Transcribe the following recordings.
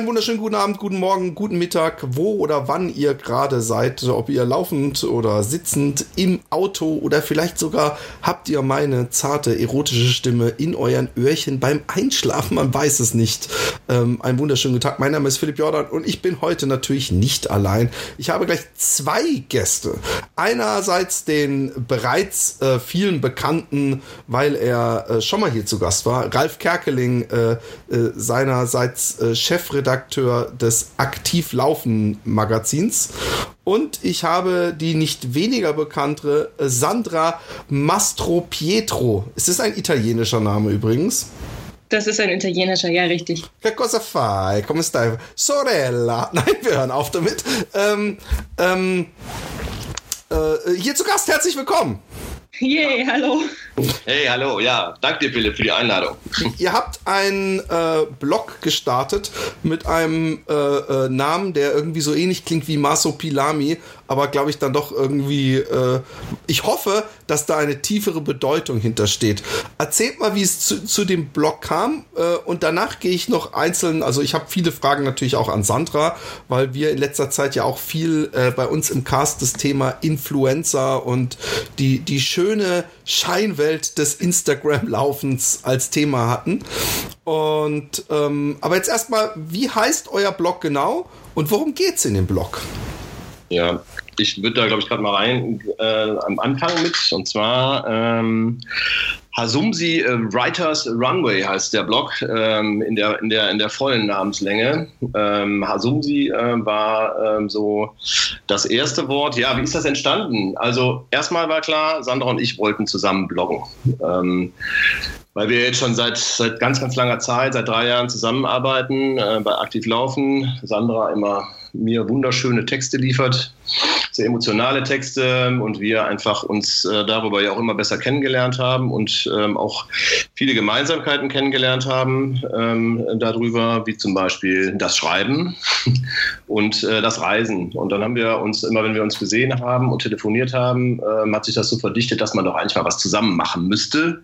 Einen wunderschönen guten Abend, guten Morgen, guten Mittag, wo oder wann ihr gerade seid, ob ihr laufend oder sitzend im Auto oder vielleicht sogar habt ihr meine zarte erotische Stimme in euren Öhrchen beim Einschlafen, man weiß es nicht. Ähm, einen wunderschönen guten Tag, mein Name ist Philipp Jordan und ich bin heute natürlich nicht allein. Ich habe gleich zwei Gäste. Einerseits den bereits äh, vielen bekannten, weil er äh, schon mal hier zu Gast war, Ralf Kerkeling, äh, äh seinerseits äh, Chefredakteur Chefredakteur des Aktiv Laufen Magazins. Und ich habe die nicht weniger bekannte Sandra Mastro Pietro. Ist das ein italienischer Name übrigens? Das ist ein italienischer, ja, richtig. Che cosa fai? Come stai? Sorella. Nein, wir hören auf damit. Ähm, ähm, äh, hier zu Gast, herzlich willkommen. Yay, hallo. Hey, hallo, ja, danke dir, Philipp, für die Einladung. Ihr habt einen äh, Blog gestartet mit einem äh, äh, Namen, der irgendwie so ähnlich klingt wie Masopilami, aber glaube ich dann doch irgendwie, äh, ich hoffe, dass da eine tiefere Bedeutung hintersteht. Erzählt mal, wie es zu, zu dem Blog kam äh, und danach gehe ich noch einzeln, also ich habe viele Fragen natürlich auch an Sandra, weil wir in letzter Zeit ja auch viel äh, bei uns im Cast das Thema Influencer und die, die schöne Scheinwelt des Instagram-Laufens als Thema hatten. Und ähm, aber jetzt erstmal, wie heißt euer Blog genau und worum geht es in dem Blog? Ja, ich würde da, glaube ich, gerade mal rein äh, am Anfang mit. Und zwar ähm, Hasumsi äh, Writers Runway heißt der Blog ähm, in, der, in, der, in der vollen Namenslänge. Ähm, Hasumsi äh, war ähm, so das erste Wort. Ja, wie ist das entstanden? Also erstmal war klar, Sandra und ich wollten zusammen bloggen. Ähm, weil wir jetzt schon seit, seit ganz, ganz langer Zeit, seit drei Jahren zusammenarbeiten, äh, bei Aktiv Laufen. Sandra immer mir wunderschöne Texte liefert, sehr emotionale Texte und wir einfach uns äh, darüber ja auch immer besser kennengelernt haben und ähm, auch viele Gemeinsamkeiten kennengelernt haben ähm, darüber, wie zum Beispiel das Schreiben und äh, das Reisen. Und dann haben wir uns immer, wenn wir uns gesehen haben und telefoniert haben, äh, hat sich das so verdichtet, dass man doch eigentlich mal was zusammen machen müsste.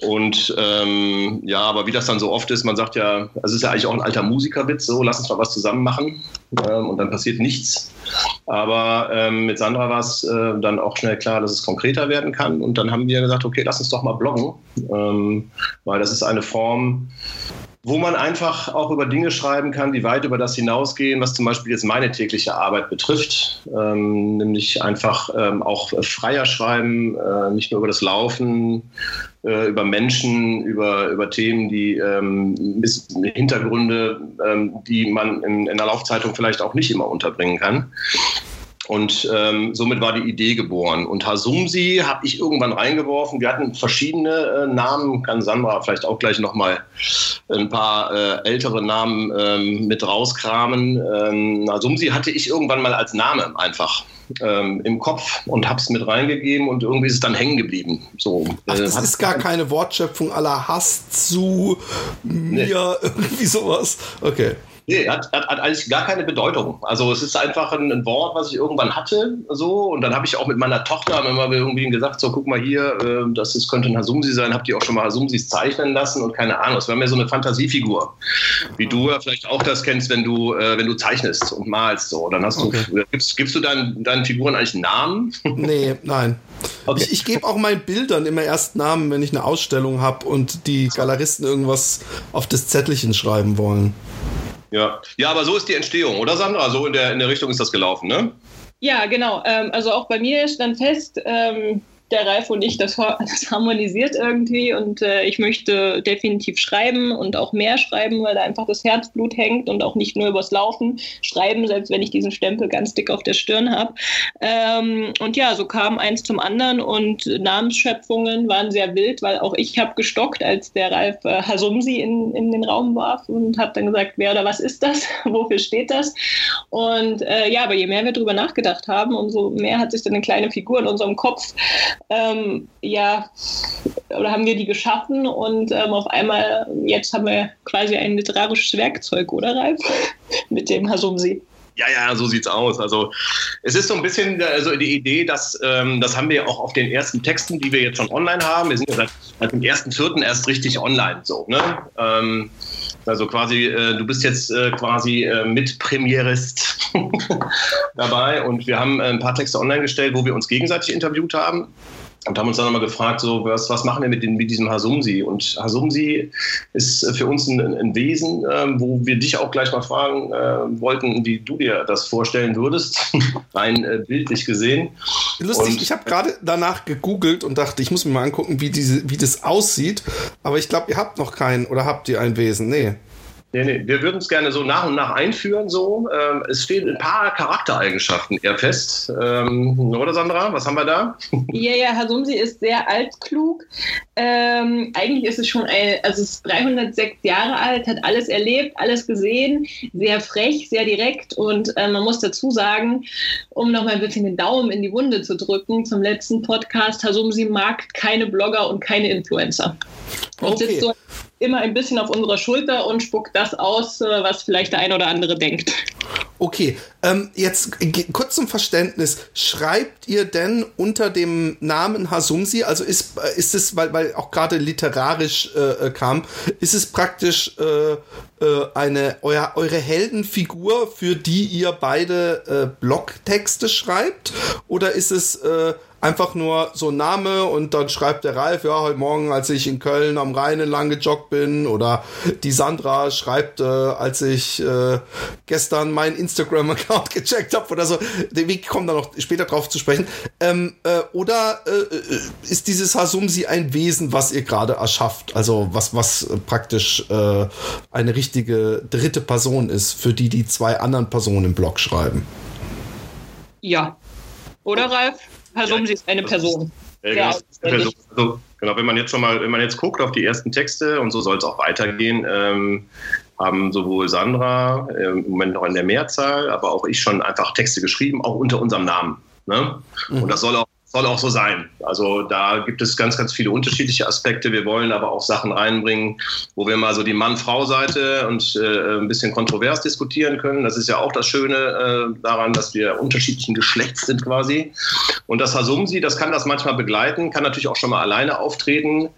Und ähm, ja, aber wie das dann so oft ist, man sagt ja, es ist ja eigentlich auch ein alter Musikerwitz, so lass uns mal was zusammen machen ähm, und dann passiert nichts. Aber ähm, mit Sandra war es äh, dann auch schnell klar, dass es konkreter werden kann. Und dann haben wir gesagt, okay, lass uns doch mal bloggen, ähm, weil das ist eine Form, wo man einfach auch über Dinge schreiben kann, die weit über das hinausgehen, was zum Beispiel jetzt meine tägliche Arbeit betrifft, ähm, nämlich einfach ähm, auch freier schreiben, äh, nicht nur über das Laufen, äh, über Menschen, über, über Themen, die ähm, Hintergründe, ähm, die man in, in der Laufzeitung vielleicht auch nicht immer unterbringen kann. Und ähm, somit war die Idee geboren. Und Hasumsi habe ich irgendwann reingeworfen. Wir hatten verschiedene äh, Namen, kann Sandra vielleicht auch gleich nochmal ein paar äh, ältere Namen ähm, mit rauskramen. Ähm, Hasumsi hatte ich irgendwann mal als Name einfach ähm, im Kopf und habe es mit reingegeben und irgendwie ist es dann hängen geblieben. So, Ach, das äh, ist gar keine Wortschöpfung aller Hass zu mir, nee. irgendwie sowas. Okay. Nee, hat, hat, hat eigentlich gar keine Bedeutung. Also es ist einfach ein, ein Wort, was ich irgendwann hatte, so und dann habe ich auch mit meiner Tochter immer irgendwie gesagt, so guck mal hier, äh, das ist, könnte ein Hasumsi sein, habt ihr auch schon mal Hasumsis zeichnen lassen und keine Ahnung. Es war mehr so eine Fantasiefigur, wie du ja vielleicht auch das kennst, wenn du äh, wenn du zeichnest und malst so. Dann hast okay. du gibst, gibst du deinen, deinen Figuren eigentlich einen Namen? Nee, nein. Okay. Ich, ich gebe auch meinen Bildern immer erst Namen, wenn ich eine Ausstellung habe und die Galeristen irgendwas auf das Zettelchen schreiben wollen. Ja. ja, aber so ist die Entstehung, oder Sandra? So in der, in der Richtung ist das gelaufen, ne? Ja, genau. Ähm, also auch bei mir stand fest, ähm, der Ralf und ich, das, das harmonisiert irgendwie und äh, ich möchte definitiv schreiben und auch mehr schreiben, weil da einfach das Herzblut hängt und auch nicht nur übers Laufen schreiben, selbst wenn ich diesen Stempel ganz dick auf der Stirn habe. Ähm, und ja, so kam eins zum anderen und Namensschöpfungen waren sehr wild, weil auch ich habe gestockt, als der Ralf äh, Hasumsi in, in den Raum warf und habe dann gesagt, wer oder was ist das? Wofür steht das? Und äh, ja, aber je mehr wir darüber nachgedacht haben, umso mehr hat sich dann eine kleine Figur in unserem Kopf ähm, ja, oder haben wir die geschaffen und ähm, auf einmal, jetzt haben wir quasi ein literarisches Werkzeug, oder Ralf? Mit dem Hasumsi. Ja, ja, so sieht's aus. Also es ist so ein bisschen also die Idee, dass ähm, das haben wir auch auf den ersten Texten, die wir jetzt schon online haben. Wir sind ja seit, seit dem ersten Vierten erst richtig online so. Ne? Ähm, also quasi, äh, du bist jetzt äh, quasi äh, mit Premierist dabei und wir haben äh, ein paar Texte online gestellt, wo wir uns gegenseitig interviewt haben und haben uns dann nochmal gefragt, so, was, was machen wir mit, den, mit diesem Hasumsi? Und Hasumsi ist für uns ein, ein Wesen, äh, wo wir dich auch gleich mal fragen äh, wollten, wie du dir das vorstellen würdest, rein äh, bildlich gesehen. Lustig, und, ich habe gerade danach gegoogelt und dachte, ich muss mir mal angucken, wie, diese, wie das aussieht. Aber ich glaube, ihr habt noch keinen oder habt ihr ein Wesen? Nee. Nee, nee, wir würden es gerne so nach und nach einführen. So. Ähm, es stehen ein paar Charaktereigenschaften eher fest. Ähm, oder Sandra, was haben wir da? Ja, ja, Hasumsi ist sehr altklug. Ähm, eigentlich ist es schon, ein, also es ist 306 Jahre alt, hat alles erlebt, alles gesehen, sehr frech, sehr direkt und äh, man muss dazu sagen, um noch mal ein bisschen den Daumen in die Wunde zu drücken zum letzten Podcast, Hasumsi mag keine Blogger und keine Influencer. Und okay. sitzt so immer ein bisschen auf unserer Schulter und spuckt das aus, äh, was vielleicht der ein oder andere denkt. Okay, ähm, jetzt kurz zum Verständnis. Schreibt ihr denn unter dem Namen Hasumsi, also ist, äh, ist es, weil, weil auch gerade literarisch äh, äh, kam, ist es praktisch äh, eine euer, eure Heldenfigur, für die ihr beide Blogtexte schreibt? Oder ist es einfach nur so ein Name und dann schreibt der Ralf, ja, heute Morgen, als ich in Köln am Rhein entlang gejoggt bin oder die Sandra schreibt, äh, als ich äh, gestern meinen Instagram-Account gecheckt habe oder so. Wir kommen da noch später drauf zu sprechen. Ähm, äh, oder äh, äh, ist dieses Hasumsi ein Wesen, was ihr gerade erschafft? Also was, was praktisch äh, eine richtige dritte Person ist, für die die zwei anderen Personen im Blog schreiben? Ja. Oder Ralf? Person, ja, sie ist eine Person. Ja, Person. Also, genau, wenn man jetzt schon mal, wenn man jetzt guckt auf die ersten Texte und so soll es auch weitergehen, ähm, haben sowohl Sandra äh, im Moment noch in der Mehrzahl, aber auch ich schon einfach Texte geschrieben, auch unter unserem Namen. Ne? Mhm. Und das soll auch soll auch so sein. Also da gibt es ganz, ganz viele unterschiedliche Aspekte. Wir wollen aber auch Sachen reinbringen, wo wir mal so die Mann-Frau-Seite und äh, ein bisschen kontrovers diskutieren können. Das ist ja auch das Schöne äh, daran, dass wir unterschiedlichen Geschlechts sind quasi. Und das Hasumsi, das kann das manchmal begleiten, kann natürlich auch schon mal alleine auftreten,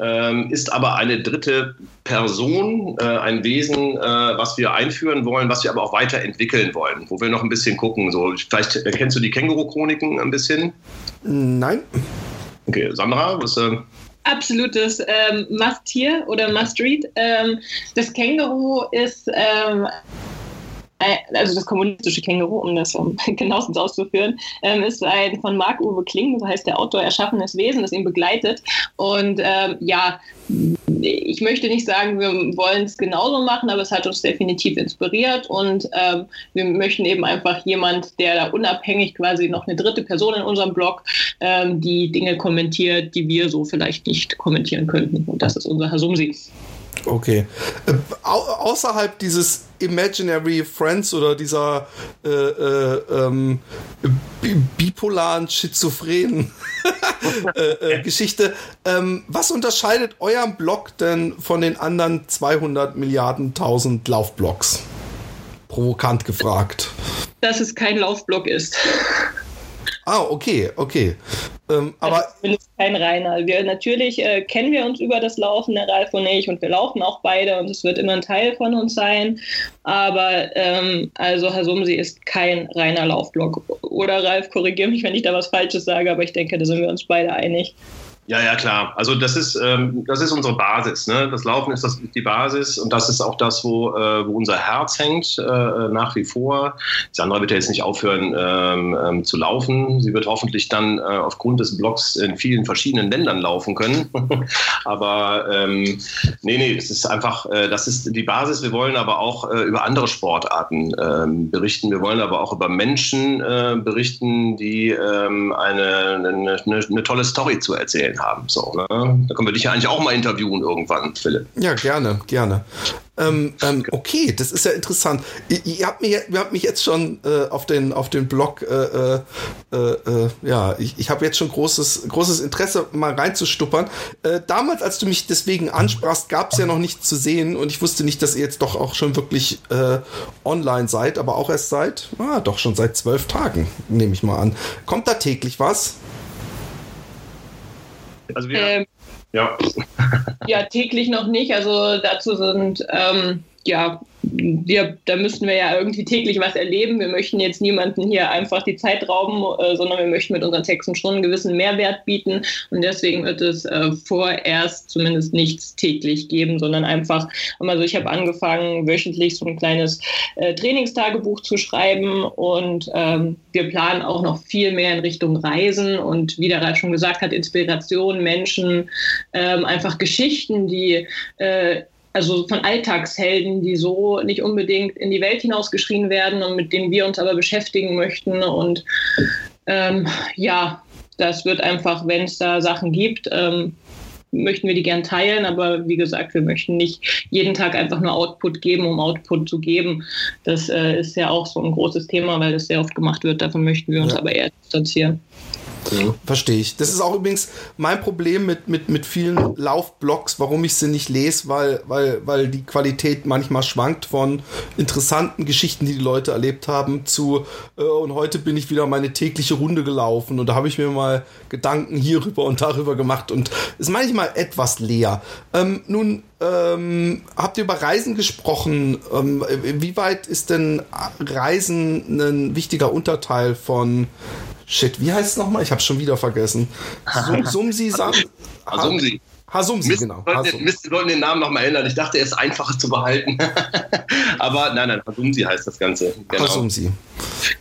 ähm, ist aber eine dritte Person, äh, ein Wesen, äh, was wir einführen wollen, was wir aber auch weiterentwickeln wollen, wo wir noch ein bisschen gucken. So, vielleicht kennst du die Känguru-Chroniken ein bisschen? Nein. Okay, Sandra, was. Äh Absolutes ähm, Must-Tier oder Must-Read. Ähm, das Känguru ist ähm, also das kommunistische Känguru, um das um, genauestens auszuführen, ähm, ist ein von Marc-Uwe Kling, so heißt der Autor, erschaffenes Wesen, das ihn begleitet. Und ähm, ja, ich möchte nicht sagen, wir wollen es genauso machen, aber es hat uns definitiv inspiriert und ähm, wir möchten eben einfach jemand, der da unabhängig quasi noch eine dritte Person in unserem Blog, ähm, die Dinge kommentiert, die wir so vielleicht nicht kommentieren könnten. Und das ist unser Hasumsi. Okay. Äh, au außerhalb dieses Imaginary Friends oder dieser äh, äh, ähm, bipolaren, schizophrenen äh, äh, Geschichte, ähm, was unterscheidet euren Blog denn von den anderen 200 Milliarden tausend Laufblocks? Provokant gefragt. Dass es kein Laufblock ist. Ah, okay, okay. Ähm, aber also zumindest kein reiner. Wir natürlich äh, kennen wir uns über das Laufen, der Ralf und ich, und wir laufen auch beide und es wird immer ein Teil von uns sein. Aber ähm, also Hasumsi ist kein reiner Laufblock. Oder Ralf, korrigiere mich, wenn ich da was Falsches sage, aber ich denke, da sind wir uns beide einig. Ja, ja, klar. Also das ist, ähm, das ist unsere Basis. Ne? Das Laufen ist das, die Basis und das ist auch das, wo, äh, wo unser Herz hängt, äh, nach wie vor. Sandra wird ja jetzt nicht aufhören ähm, ähm, zu laufen. Sie wird hoffentlich dann äh, aufgrund des Blogs in vielen verschiedenen Ländern laufen können. aber ähm, nee, nee, es ist einfach, äh, das ist die Basis. Wir wollen aber auch äh, über andere Sportarten ähm, berichten. Wir wollen aber auch über Menschen äh, berichten, die ähm, eine, eine, eine tolle Story zu erzählen erzählen haben. So, ne? Da können wir dich ja eigentlich auch mal interviewen irgendwann, Philipp. Ja, gerne, gerne. Ähm, ähm, okay, das ist ja interessant. Ihr, ihr, habt, mich, ihr habt mich jetzt schon äh, auf den auf den Blog, äh, äh, äh, äh ja, ich, ich habe jetzt schon großes großes Interesse, mal reinzustuppern. Äh, damals, als du mich deswegen ansprachst, gab es ja noch nichts zu sehen und ich wusste nicht, dass ihr jetzt doch auch schon wirklich online seid, aber auch erst seit, ah, doch schon seit zwölf Tagen, nehme ich mal an. Kommt da täglich was? Also wir, ähm, ja. ja, täglich noch nicht. Also dazu sind ähm, ja wir, da müssten wir ja irgendwie täglich was erleben. Wir möchten jetzt niemanden hier einfach die Zeit rauben, äh, sondern wir möchten mit unseren Texten schon einen gewissen Mehrwert bieten. Und deswegen wird es äh, vorerst zumindest nichts täglich geben, sondern einfach, also ich habe angefangen, wöchentlich so ein kleines äh, Trainingstagebuch zu schreiben und ähm, wir planen auch noch viel mehr in Richtung Reisen und wie der Ralf schon gesagt hat, Inspiration, Menschen, ähm, einfach Geschichten, die äh, also von Alltagshelden, die so nicht unbedingt in die Welt hinausgeschrien werden und mit denen wir uns aber beschäftigen möchten. Und ähm, ja, das wird einfach, wenn es da Sachen gibt, ähm, möchten wir die gern teilen, aber wie gesagt, wir möchten nicht jeden Tag einfach nur Output geben, um Output zu geben. Das äh, ist ja auch so ein großes Thema, weil das sehr oft gemacht wird. Davon möchten wir uns ja. aber eher distanzieren. Mhm. Verstehe ich. Das ist auch übrigens mein Problem mit, mit, mit vielen Laufblogs, warum ich sie nicht lese, weil, weil, weil die Qualität manchmal schwankt von interessanten Geschichten, die die Leute erlebt haben, zu äh, und heute bin ich wieder meine tägliche Runde gelaufen und da habe ich mir mal Gedanken hierüber und darüber gemacht und ist manchmal etwas leer. Ähm, nun ähm, habt ihr über Reisen gesprochen? Ähm, wie weit ist denn Reisen ein wichtiger Unterteil von Shit, wie heißt es nochmal? Ich habe schon wieder vergessen. Sum, Sumsi Sam. Sumsi. Hasumsi, Mist, genau. Hasumsi. Mist, wir sollten den Namen nochmal ändern. Ich dachte, er ist einfacher zu behalten. Aber nein, nein, Hasumsi heißt das Ganze. Genau. Hasumsi.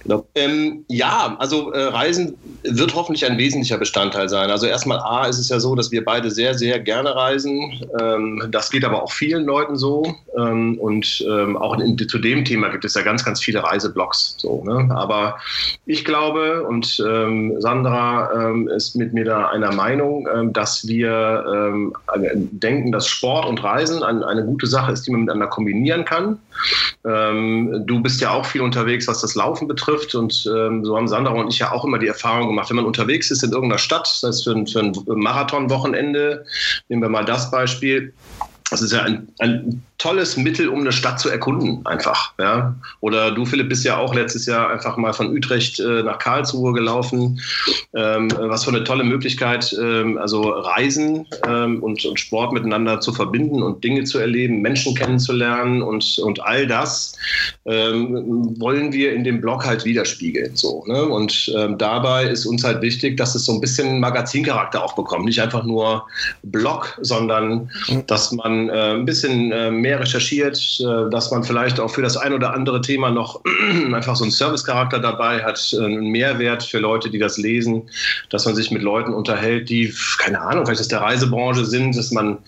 Genau. Ähm, ja, also äh, Reisen wird hoffentlich ein wesentlicher Bestandteil sein. Also erstmal A ist es ja so, dass wir beide sehr, sehr gerne reisen. Ähm, das geht aber auch vielen Leuten so. Ähm, und ähm, auch in, zu dem Thema gibt es ja ganz, ganz viele Reiseblogs. So, ne? Aber ich glaube, und ähm, Sandra ähm, ist mit mir da einer Meinung, dass wir denken, dass Sport und Reisen eine, eine gute Sache ist, die man miteinander kombinieren kann. Du bist ja auch viel unterwegs, was das Laufen betrifft. Und ähm, so haben Sandra und ich ja auch immer die Erfahrung gemacht, wenn man unterwegs ist in irgendeiner Stadt, das heißt für ein, für ein Marathonwochenende, nehmen wir mal das Beispiel, das ist ja ein, ein tolles Mittel, um eine Stadt zu erkunden, einfach. Ja? Oder du, Philipp, bist ja auch letztes Jahr einfach mal von Utrecht äh, nach Karlsruhe gelaufen. Ähm, was für eine tolle Möglichkeit, ähm, also Reisen ähm, und, und, Sport miteinander zu verbinden und Dinge zu erleben, Menschen kennenzulernen und, und all das ähm, wollen wir in dem Blog halt widerspiegeln. So, ne? Und ähm, dabei ist uns halt wichtig, dass es so ein bisschen Magazincharakter auch bekommt. Nicht einfach nur Blog, sondern mhm. dass man äh, ein bisschen äh, mehr mehr recherchiert, äh, dass man vielleicht auch für das ein oder andere Thema noch einfach so einen Servicecharakter dabei hat, äh, einen Mehrwert für Leute, die das lesen, dass man sich mit Leuten unterhält, die, keine Ahnung, vielleicht aus der Reisebranche sind, dass man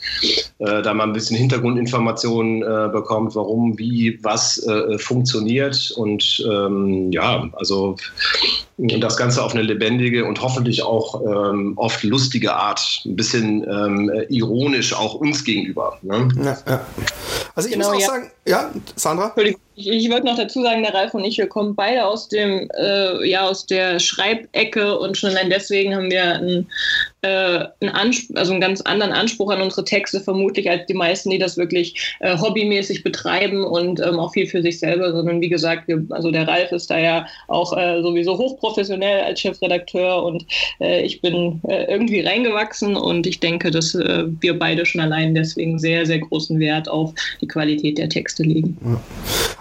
äh, da mal ein bisschen Hintergrundinformationen äh, bekommt, warum, wie, was äh, funktioniert. Und ähm, ja, also das Ganze auf eine lebendige und hoffentlich auch ähm, oft lustige Art, ein bisschen ähm, ironisch auch uns gegenüber. Ne? Ja, ja. Also ich genau, muss auch ja. sagen, ja, Sandra? Entschuldigung. Ich, ich würde noch dazu sagen, der Ralf und ich, wir kommen beide aus dem, äh, ja, aus der Schreibecke und schon allein deswegen haben wir einen, äh, einen, also einen ganz anderen Anspruch an unsere Texte vermutlich als die meisten, die das wirklich äh, hobbymäßig betreiben und ähm, auch viel für sich selber, sondern wie gesagt, wir, also der Ralf ist da ja auch äh, sowieso hochprofessionell als Chefredakteur und äh, ich bin äh, irgendwie reingewachsen und ich denke, dass wir beide schon allein deswegen sehr, sehr großen Wert auf die Qualität der Texte legen. Ja.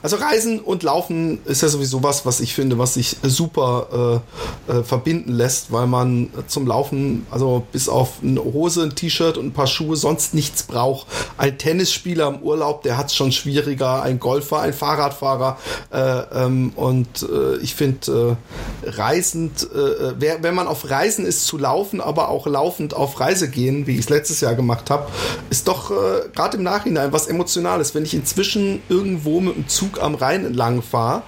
Also Reisen und Laufen ist ja sowieso was, was ich finde, was sich super äh, äh, verbinden lässt, weil man zum Laufen, also bis auf eine Hose, ein T-Shirt und ein paar Schuhe sonst nichts braucht. Ein Tennisspieler im Urlaub, der hat es schon schwieriger, ein Golfer, ein Fahrradfahrer. Äh, ähm, und äh, ich finde, äh, reisend, äh, wer, wenn man auf Reisen ist zu laufen, aber auch laufend auf Reise gehen, wie ich es letztes Jahr gemacht habe, ist doch gerade im Nachhinein was Emotionales. Wenn ich inzwischen irgendwo mit dem Zug am Rhein entlang fahre,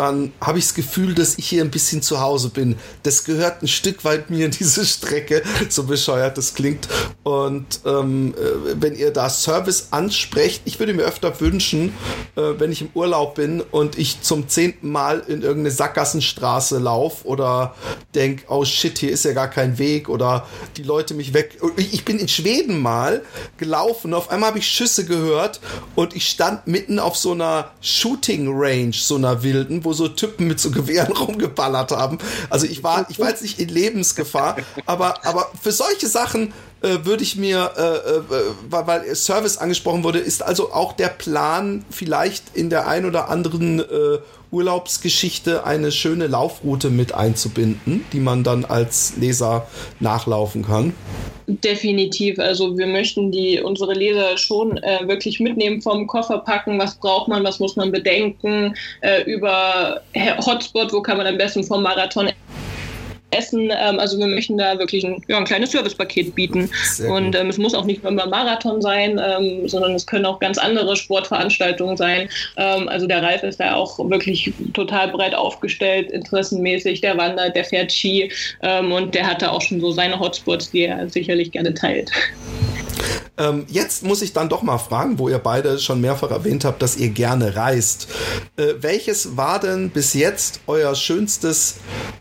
dann habe ich das Gefühl, dass ich hier ein bisschen zu Hause bin. Das gehört ein Stück weit mir, diese Strecke, so bescheuert das klingt. Und ähm, äh, wenn ihr da Service ansprecht, ich würde mir öfter wünschen, äh, wenn ich im Urlaub bin und ich zum zehnten Mal in irgendeine Sackgassenstraße laufe oder denke, oh shit, hier ist ja gar kein Weg oder die Leute mich weg. Ich bin in Schweden mal gelaufen, auf einmal habe ich Schüsse gehört und ich stand mitten auf so einer Shooting Range, so einer wilden, wo so Typen mit so Gewehren rumgeballert haben. Also ich war, ich war jetzt nicht in Lebensgefahr, aber, aber für solche Sachen äh, würde ich mir, äh, äh, weil Service angesprochen wurde, ist also auch der Plan, vielleicht in der ein oder anderen äh, Urlaubsgeschichte eine schöne Laufroute mit einzubinden, die man dann als Leser nachlaufen kann. Definitiv. Also wir möchten die unsere Leser schon äh, wirklich mitnehmen vom Koffer packen. Was braucht man? Was muss man bedenken? Äh, über Hotspot, wo kann man am besten vom Marathon Essen. Ähm, also wir möchten da wirklich ein, ja, ein kleines Servicepaket bieten. Sehr und ähm, es muss auch nicht nur immer Marathon sein, ähm, sondern es können auch ganz andere Sportveranstaltungen sein. Ähm, also der Ralf ist da auch wirklich total breit aufgestellt, interessenmäßig. Der wandert, der fährt Ski ähm, und der hat da auch schon so seine Hotspots, die er sicherlich gerne teilt. Ähm, jetzt muss ich dann doch mal fragen, wo ihr beide schon mehrfach erwähnt habt, dass ihr gerne reist. Äh, welches war denn bis jetzt euer schönstes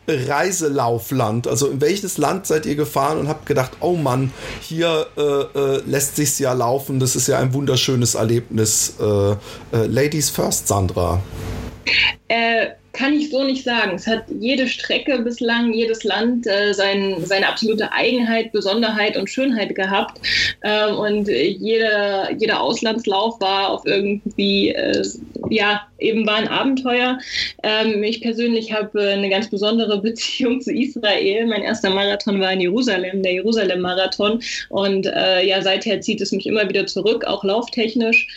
Reiselaufland? Also in welches Land seid ihr gefahren und habt gedacht, oh Mann, hier äh, äh, lässt sich's ja laufen, das ist ja ein wunderschönes Erlebnis. Äh, äh, Ladies first, Sandra. Äh, kann ich so nicht sagen. Es hat jede Strecke bislang, jedes Land äh, sein, seine absolute Eigenheit, Besonderheit und Schönheit gehabt. Ähm, und jeder, jeder Auslandslauf war auf irgendwie, äh, ja, eben war ein Abenteuer. Ähm, ich persönlich habe eine ganz besondere Beziehung zu Israel. Mein erster Marathon war in Jerusalem, der Jerusalem-Marathon. Und äh, ja, seither zieht es mich immer wieder zurück, auch lauftechnisch.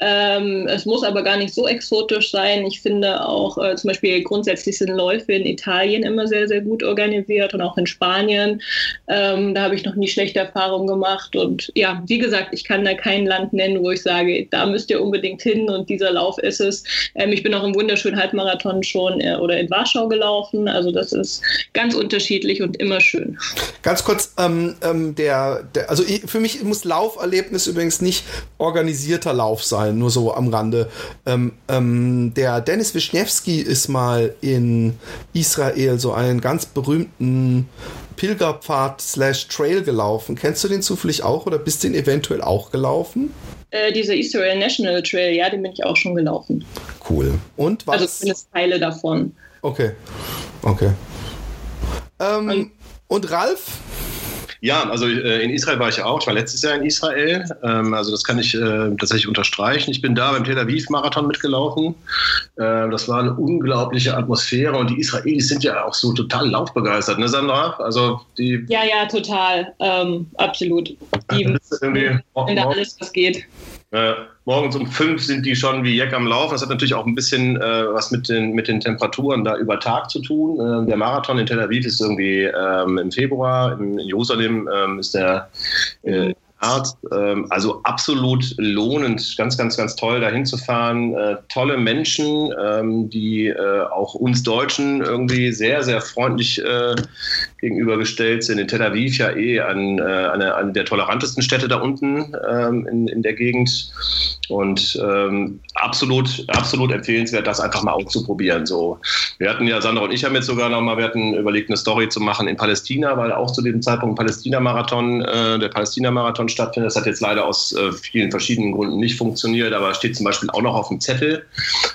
Ähm, es muss aber gar nicht so exotisch sein. Ich finde auch äh, zum Beispiel grundsätzlich sind Läufe in Italien immer sehr, sehr gut organisiert und auch in Spanien. Ähm, da habe ich noch nie schlechte Erfahrungen gemacht. Und ja, wie gesagt, ich kann da kein Land nennen, wo ich sage, da müsst ihr unbedingt hin und dieser Lauf ist es. Ähm, ich bin auch im wunderschönen Halbmarathon schon äh, oder in Warschau gelaufen. Also das ist ganz unterschiedlich und immer schön. Ganz kurz, ähm, ähm, der, der, also für mich muss Lauferlebnis übrigens nicht organisierter Lauf sein, nur so am Rande. Ähm, ähm, der Dennis Wischniewski ist mal in Israel so einen ganz berühmten Pilgerpfad slash Trail gelaufen. Kennst du den zufällig auch oder bist du den eventuell auch gelaufen? Äh, dieser Israel National Trail, ja, den bin ich auch schon gelaufen. Cool. Und was? Also zumindest Teile davon. Okay. Okay. Ähm, und, und Ralf? Ja, also äh, in Israel war ich auch. Ich war letztes Jahr in Israel. Ähm, also das kann ich äh, tatsächlich unterstreichen. Ich bin da beim Tel Aviv-Marathon mitgelaufen. Äh, das war eine unglaubliche Atmosphäre und die Israelis sind ja auch so total laufbegeistert, ne Sandra? Also die. Ja, ja, total. Ähm, absolut. Die wenn da alles was geht. Äh, morgens um fünf sind die schon wie Jack am Laufen. Das hat natürlich auch ein bisschen äh, was mit den, mit den Temperaturen da über Tag zu tun. Äh, der Marathon in Tel Aviv ist irgendwie ähm, im Februar, in, in Jerusalem ähm, ist der äh, Art. Ähm, also absolut lohnend, ganz, ganz, ganz toll dahin zu fahren. Äh, tolle Menschen, ähm, die äh, auch uns Deutschen irgendwie sehr, sehr freundlich äh, gegenübergestellt sind. In Tel Aviv ja eh an, äh, eine, eine der tolerantesten Städte da unten ähm, in, in der Gegend. Und ähm, absolut, absolut empfehlenswert, das einfach mal auszuprobieren. So, wir hatten ja, Sandra und ich haben jetzt sogar nochmal, wir hatten überlegt, eine Story zu machen in Palästina, weil auch zu dem Zeitpunkt Palästina-Marathon, äh, der Palästina-Marathon stattfindet. Das hat jetzt leider aus äh, vielen verschiedenen Gründen nicht funktioniert, aber steht zum Beispiel auch noch auf dem Zettel,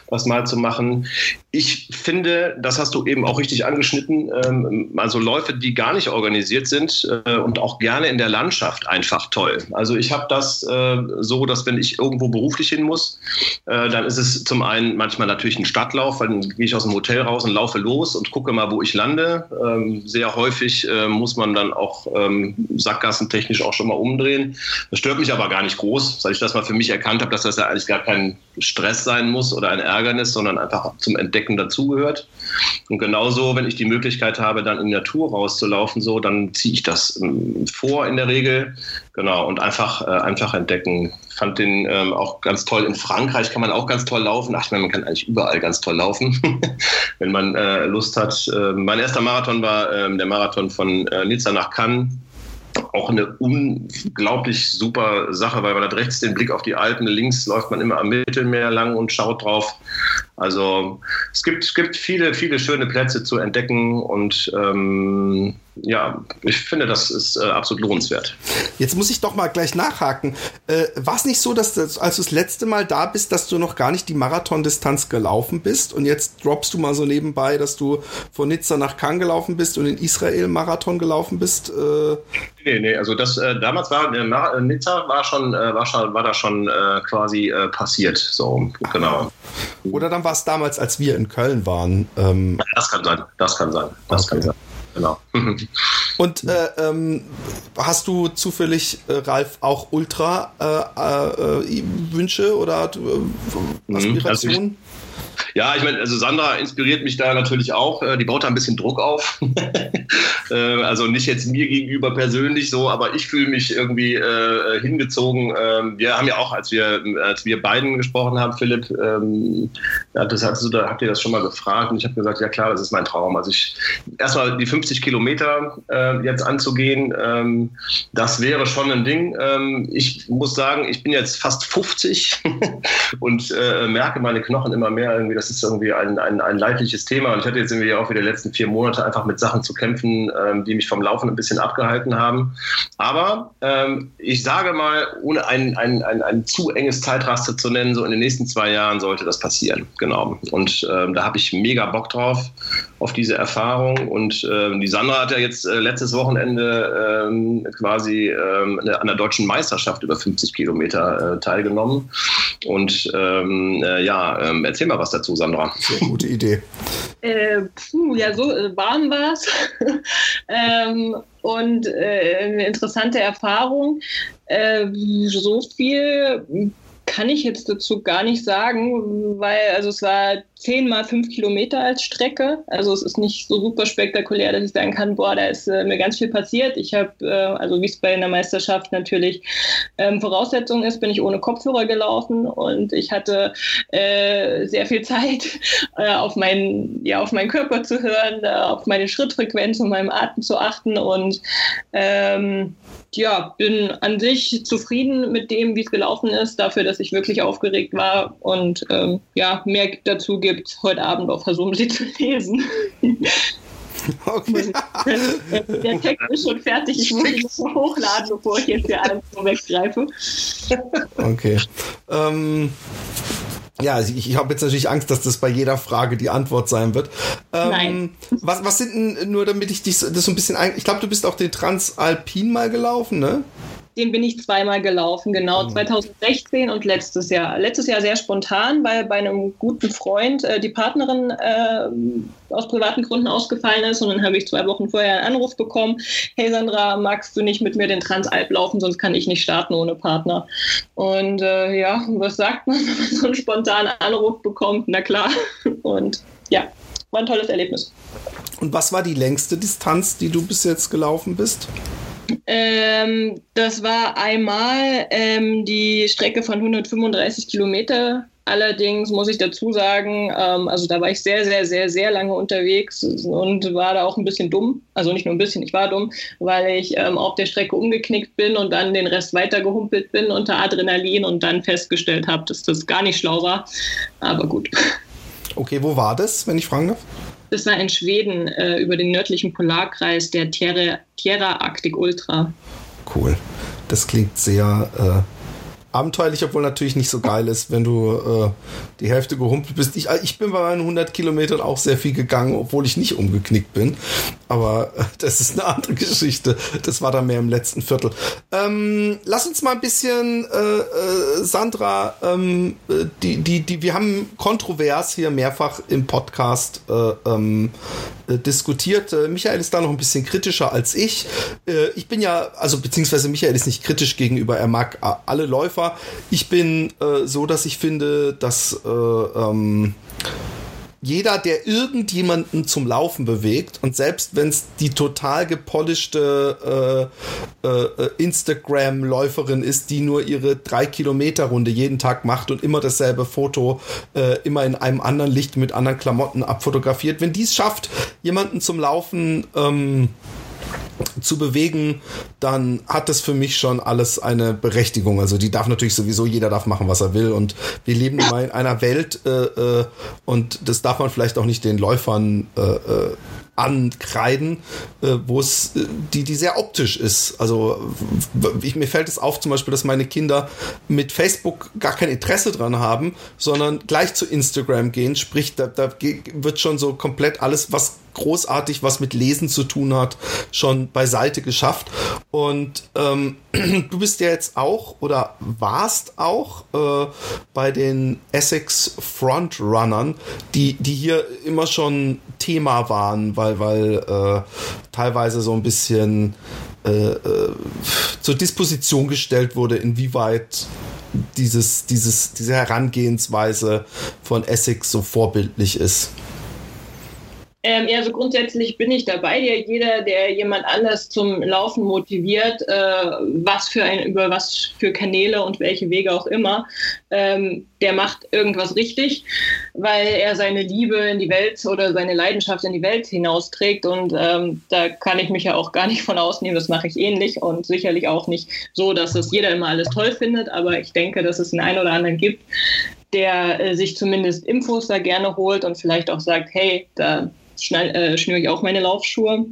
was mal zu machen. Ich finde, das hast du eben auch richtig angeschnitten, ähm, also Läufe, die gar nicht organisiert sind äh, und auch gerne in der Landschaft einfach toll. Also ich habe das äh, so, dass wenn ich irgendwo beruflich hin muss, äh, dann ist es zum einen manchmal natürlich ein Stadtlauf, dann gehe ich aus dem Hotel raus und laufe los und gucke mal, wo ich lande. Ähm, sehr häufig äh, muss man dann auch ähm, sackgassentechnisch auch schon mal umdrehen. Das stört mich aber gar nicht groß, weil ich das mal für mich erkannt habe, dass das ja eigentlich gar kein Stress sein muss oder ein Ärgernis, sondern einfach zum Entdecken dazugehört. Und genauso, wenn ich die Möglichkeit habe, dann in die Natur rauszulaufen, so, dann ziehe ich das ähm, vor in der Regel. Genau, und einfach, äh, einfach entdecken. Fand den ähm, auch auch ganz toll. In Frankreich kann man auch ganz toll laufen. Ach, ich meine, man kann eigentlich überall ganz toll laufen, wenn man äh, Lust hat. Äh, mein erster Marathon war äh, der Marathon von äh, Nizza nach Cannes auch eine unglaublich super Sache, weil man hat rechts den Blick auf die Alpen, links läuft man immer am Mittelmeer lang und schaut drauf. Also es gibt, es gibt viele, viele schöne Plätze zu entdecken und ähm, ja, ich finde, das ist äh, absolut lohnenswert. Jetzt muss ich doch mal gleich nachhaken. Äh, War es nicht so, dass das, als du das letzte Mal da bist, dass du noch gar nicht die Marathondistanz gelaufen bist und jetzt droppst du mal so nebenbei, dass du von Nizza nach Cannes gelaufen bist und in Israel Marathon gelaufen bist? Äh nee, nee, also das äh, damals war äh, Nizza war schon, äh, war schon, war da schon äh, quasi äh, passiert, so genau. Oder dann war es damals, als wir in Köln waren. Ähm das kann sein, das kann sein, das okay. kann sein genau. Und äh, ähm, hast du zufällig, äh, Ralf, auch Ultra-Wünsche äh, äh oder äh, Aspirationen? Mhm, also ja, ich meine, also Sandra inspiriert mich da natürlich auch. Äh, die baut da ein bisschen Druck auf. Äh, also nicht jetzt mir gegenüber persönlich so, aber ich fühle mich irgendwie äh, hingezogen. Ähm, wir haben ja auch, als wir, als wir beiden gesprochen haben, Philipp, ähm, das hast du, da habt ihr das schon mal gefragt und ich habe gesagt, ja klar, das ist mein Traum. Also ich erstmal die 50 Kilometer äh, jetzt anzugehen, ähm, das wäre schon ein Ding. Ähm, ich muss sagen, ich bin jetzt fast 50 und äh, merke meine Knochen immer mehr irgendwie, dass das ist irgendwie ein, ein, ein leidliches Thema. Und ich hatte jetzt irgendwie auch wieder die letzten vier Monate einfach mit Sachen zu kämpfen, ähm, die mich vom Laufen ein bisschen abgehalten haben. Aber ähm, ich sage mal, ohne ein, ein, ein, ein zu enges Zeitraster zu nennen, so in den nächsten zwei Jahren sollte das passieren. Genau. Und ähm, da habe ich mega Bock drauf, auf diese Erfahrung. Und ähm, die Sandra hat ja jetzt äh, letztes Wochenende ähm, quasi ähm, an der deutschen Meisterschaft über 50 Kilometer äh, teilgenommen. Und äh, ja, erzähl mal was dazu, Sandra. Sehr gute Idee. Äh, puh, ja, so äh, warm war es. ähm, und äh, eine interessante Erfahrung. Äh, so viel kann ich jetzt dazu gar nicht sagen, weil also es war 10 mal 5 Kilometer als Strecke. Also es ist nicht so super spektakulär, dass ich sagen kann, boah, da ist äh, mir ganz viel passiert. Ich habe, äh, also wie es bei einer Meisterschaft natürlich ähm, Voraussetzung ist, bin ich ohne Kopfhörer gelaufen und ich hatte äh, sehr viel Zeit, äh, auf, meinen, ja, auf meinen Körper zu hören, äh, auf meine Schrittfrequenz und meinem Atem zu achten und ähm, ja, bin an sich zufrieden mit dem, wie es gelaufen ist, dafür, dass ich wirklich aufgeregt war und ähm, ja, mehr dazu gibt es heute Abend auf Hasumsi zu lesen. Okay. Der Text ist schon fertig. Ich muss ihn noch hochladen, bevor ich jetzt hier alles weggreife. Okay. Ähm, ja, also ich, ich habe jetzt natürlich Angst, dass das bei jeder Frage die Antwort sein wird. Ähm, Nein. Was, was sind denn, nur damit ich dich das so ein bisschen ein. Ich glaube, du bist auch den Transalpin mal gelaufen, ne? Den bin ich zweimal gelaufen, genau, 2016 und letztes Jahr. Letztes Jahr sehr spontan, weil bei einem guten Freund äh, die Partnerin äh, aus privaten Gründen ausgefallen ist und dann habe ich zwei Wochen vorher einen Anruf bekommen, hey Sandra, magst du nicht mit mir den Transalp laufen, sonst kann ich nicht starten ohne Partner. Und äh, ja, was sagt man, wenn man so einen spontanen Anruf bekommt? Na klar. Und ja, war ein tolles Erlebnis. Und was war die längste Distanz, die du bis jetzt gelaufen bist? Ähm, das war einmal ähm, die Strecke von 135 Kilometer. Allerdings muss ich dazu sagen, ähm, also da war ich sehr, sehr, sehr, sehr lange unterwegs und war da auch ein bisschen dumm. Also nicht nur ein bisschen, ich war dumm, weil ich ähm, auf der Strecke umgeknickt bin und dann den Rest weitergehumpelt bin unter Adrenalin und dann festgestellt habe, dass das gar nicht schlau war. Aber gut. Okay, wo war das, wenn ich fragen darf? Das war in Schweden äh, über den nördlichen Polarkreis der Tierra, Arctic Ultra. Cool. Das klingt sehr äh, abenteuerlich, obwohl natürlich nicht so geil ist, wenn du äh, die Hälfte gehumpelt bist. Ich, ich bin bei meinen 100 Kilometern auch sehr viel gegangen, obwohl ich nicht umgeknickt bin. Aber äh, das ist eine andere Geschichte. Das war dann mehr im letzten Viertel. Ähm, lass uns mal ein bisschen, äh, äh, Sandra, ähm, die, die, die, wir haben kontrovers hier mehrfach im Podcast äh, ähm, äh, diskutiert. Äh, Michael ist da noch ein bisschen kritischer als ich. ich bin ja, also beziehungsweise Michael ist nicht kritisch gegenüber, er mag alle Läufer. Ich bin so, dass ich finde, dass ähm, jeder, der irgendjemanden zum Laufen bewegt und selbst wenn es die total gepolischte äh, äh, Instagram-Läuferin ist, die nur ihre drei Kilometer Runde jeden Tag macht und immer dasselbe Foto äh, immer in einem anderen Licht mit anderen Klamotten abfotografiert, wenn die es schafft, jemanden zum Laufen ähm, zu bewegen, dann hat das für mich schon alles eine Berechtigung. Also die darf natürlich sowieso, jeder darf machen, was er will. Und wir leben in einer Welt äh, äh, und das darf man vielleicht auch nicht den Läufern äh, äh ankreiden, äh, wo es, äh, die, die sehr optisch ist. Also ich, mir fällt es auf zum Beispiel, dass meine Kinder mit Facebook gar kein Interesse dran haben, sondern gleich zu Instagram gehen. Sprich, da, da wird schon so komplett alles, was großartig was mit Lesen zu tun hat, schon beiseite geschafft. Und ähm, du bist ja jetzt auch oder warst auch äh, bei den Essex Frontrunnern, die, die hier immer schon Thema waren, weil, weil äh, teilweise so ein bisschen äh, äh zur Disposition gestellt wurde, inwieweit dieses, dieses, diese Herangehensweise von Essex so vorbildlich ist. Ähm, ja, also grundsätzlich bin ich dabei. Jeder, der jemand anders zum Laufen motiviert, äh, was für ein, über was für Kanäle und welche Wege auch immer, ähm, der macht irgendwas richtig, weil er seine Liebe in die Welt oder seine Leidenschaft in die Welt hinausträgt. Und ähm, da kann ich mich ja auch gar nicht von ausnehmen. Das mache ich ähnlich und sicherlich auch nicht so, dass es jeder immer alles toll findet. Aber ich denke, dass es einen einen oder anderen gibt, der äh, sich zumindest Infos da gerne holt und vielleicht auch sagt, hey, da äh, schnüre ich auch meine Laufschuhe.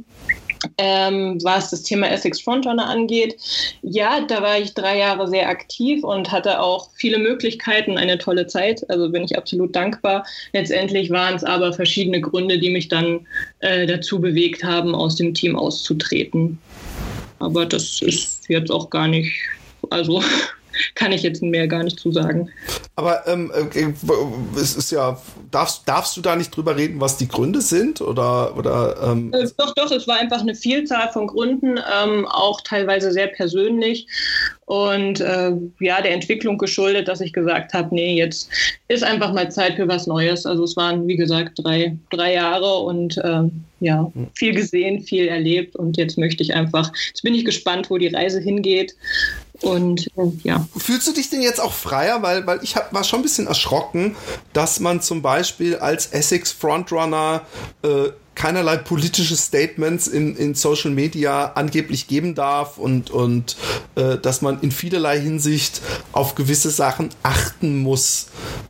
Ähm, was das Thema Essex Frontrunner angeht, ja, da war ich drei Jahre sehr aktiv und hatte auch viele Möglichkeiten, eine tolle Zeit. Also bin ich absolut dankbar. Letztendlich waren es aber verschiedene Gründe, die mich dann äh, dazu bewegt haben, aus dem Team auszutreten. Aber das ist jetzt auch gar nicht, also kann ich jetzt mehr gar nicht zu sagen. Aber ähm, äh, es ist ja, darfst, darfst du da nicht drüber reden, was die Gründe sind? Oder, oder, ähm äh, doch, doch, es war einfach eine Vielzahl von Gründen, ähm, auch teilweise sehr persönlich. Und äh, ja, der Entwicklung geschuldet, dass ich gesagt habe, nee, jetzt ist einfach mal Zeit für was Neues. Also es waren, wie gesagt, drei, drei Jahre und äh, ja, viel gesehen, viel erlebt. Und jetzt möchte ich einfach, jetzt bin ich gespannt, wo die Reise hingeht. Und äh, ja. Fühlst du dich denn jetzt auch freier? Weil, weil ich hab, war schon ein bisschen erschrocken, dass man zum Beispiel als Essex Frontrunner äh, keinerlei politische Statements in, in Social Media angeblich geben darf und, und äh, dass man in vielerlei Hinsicht auf gewisse Sachen achten muss.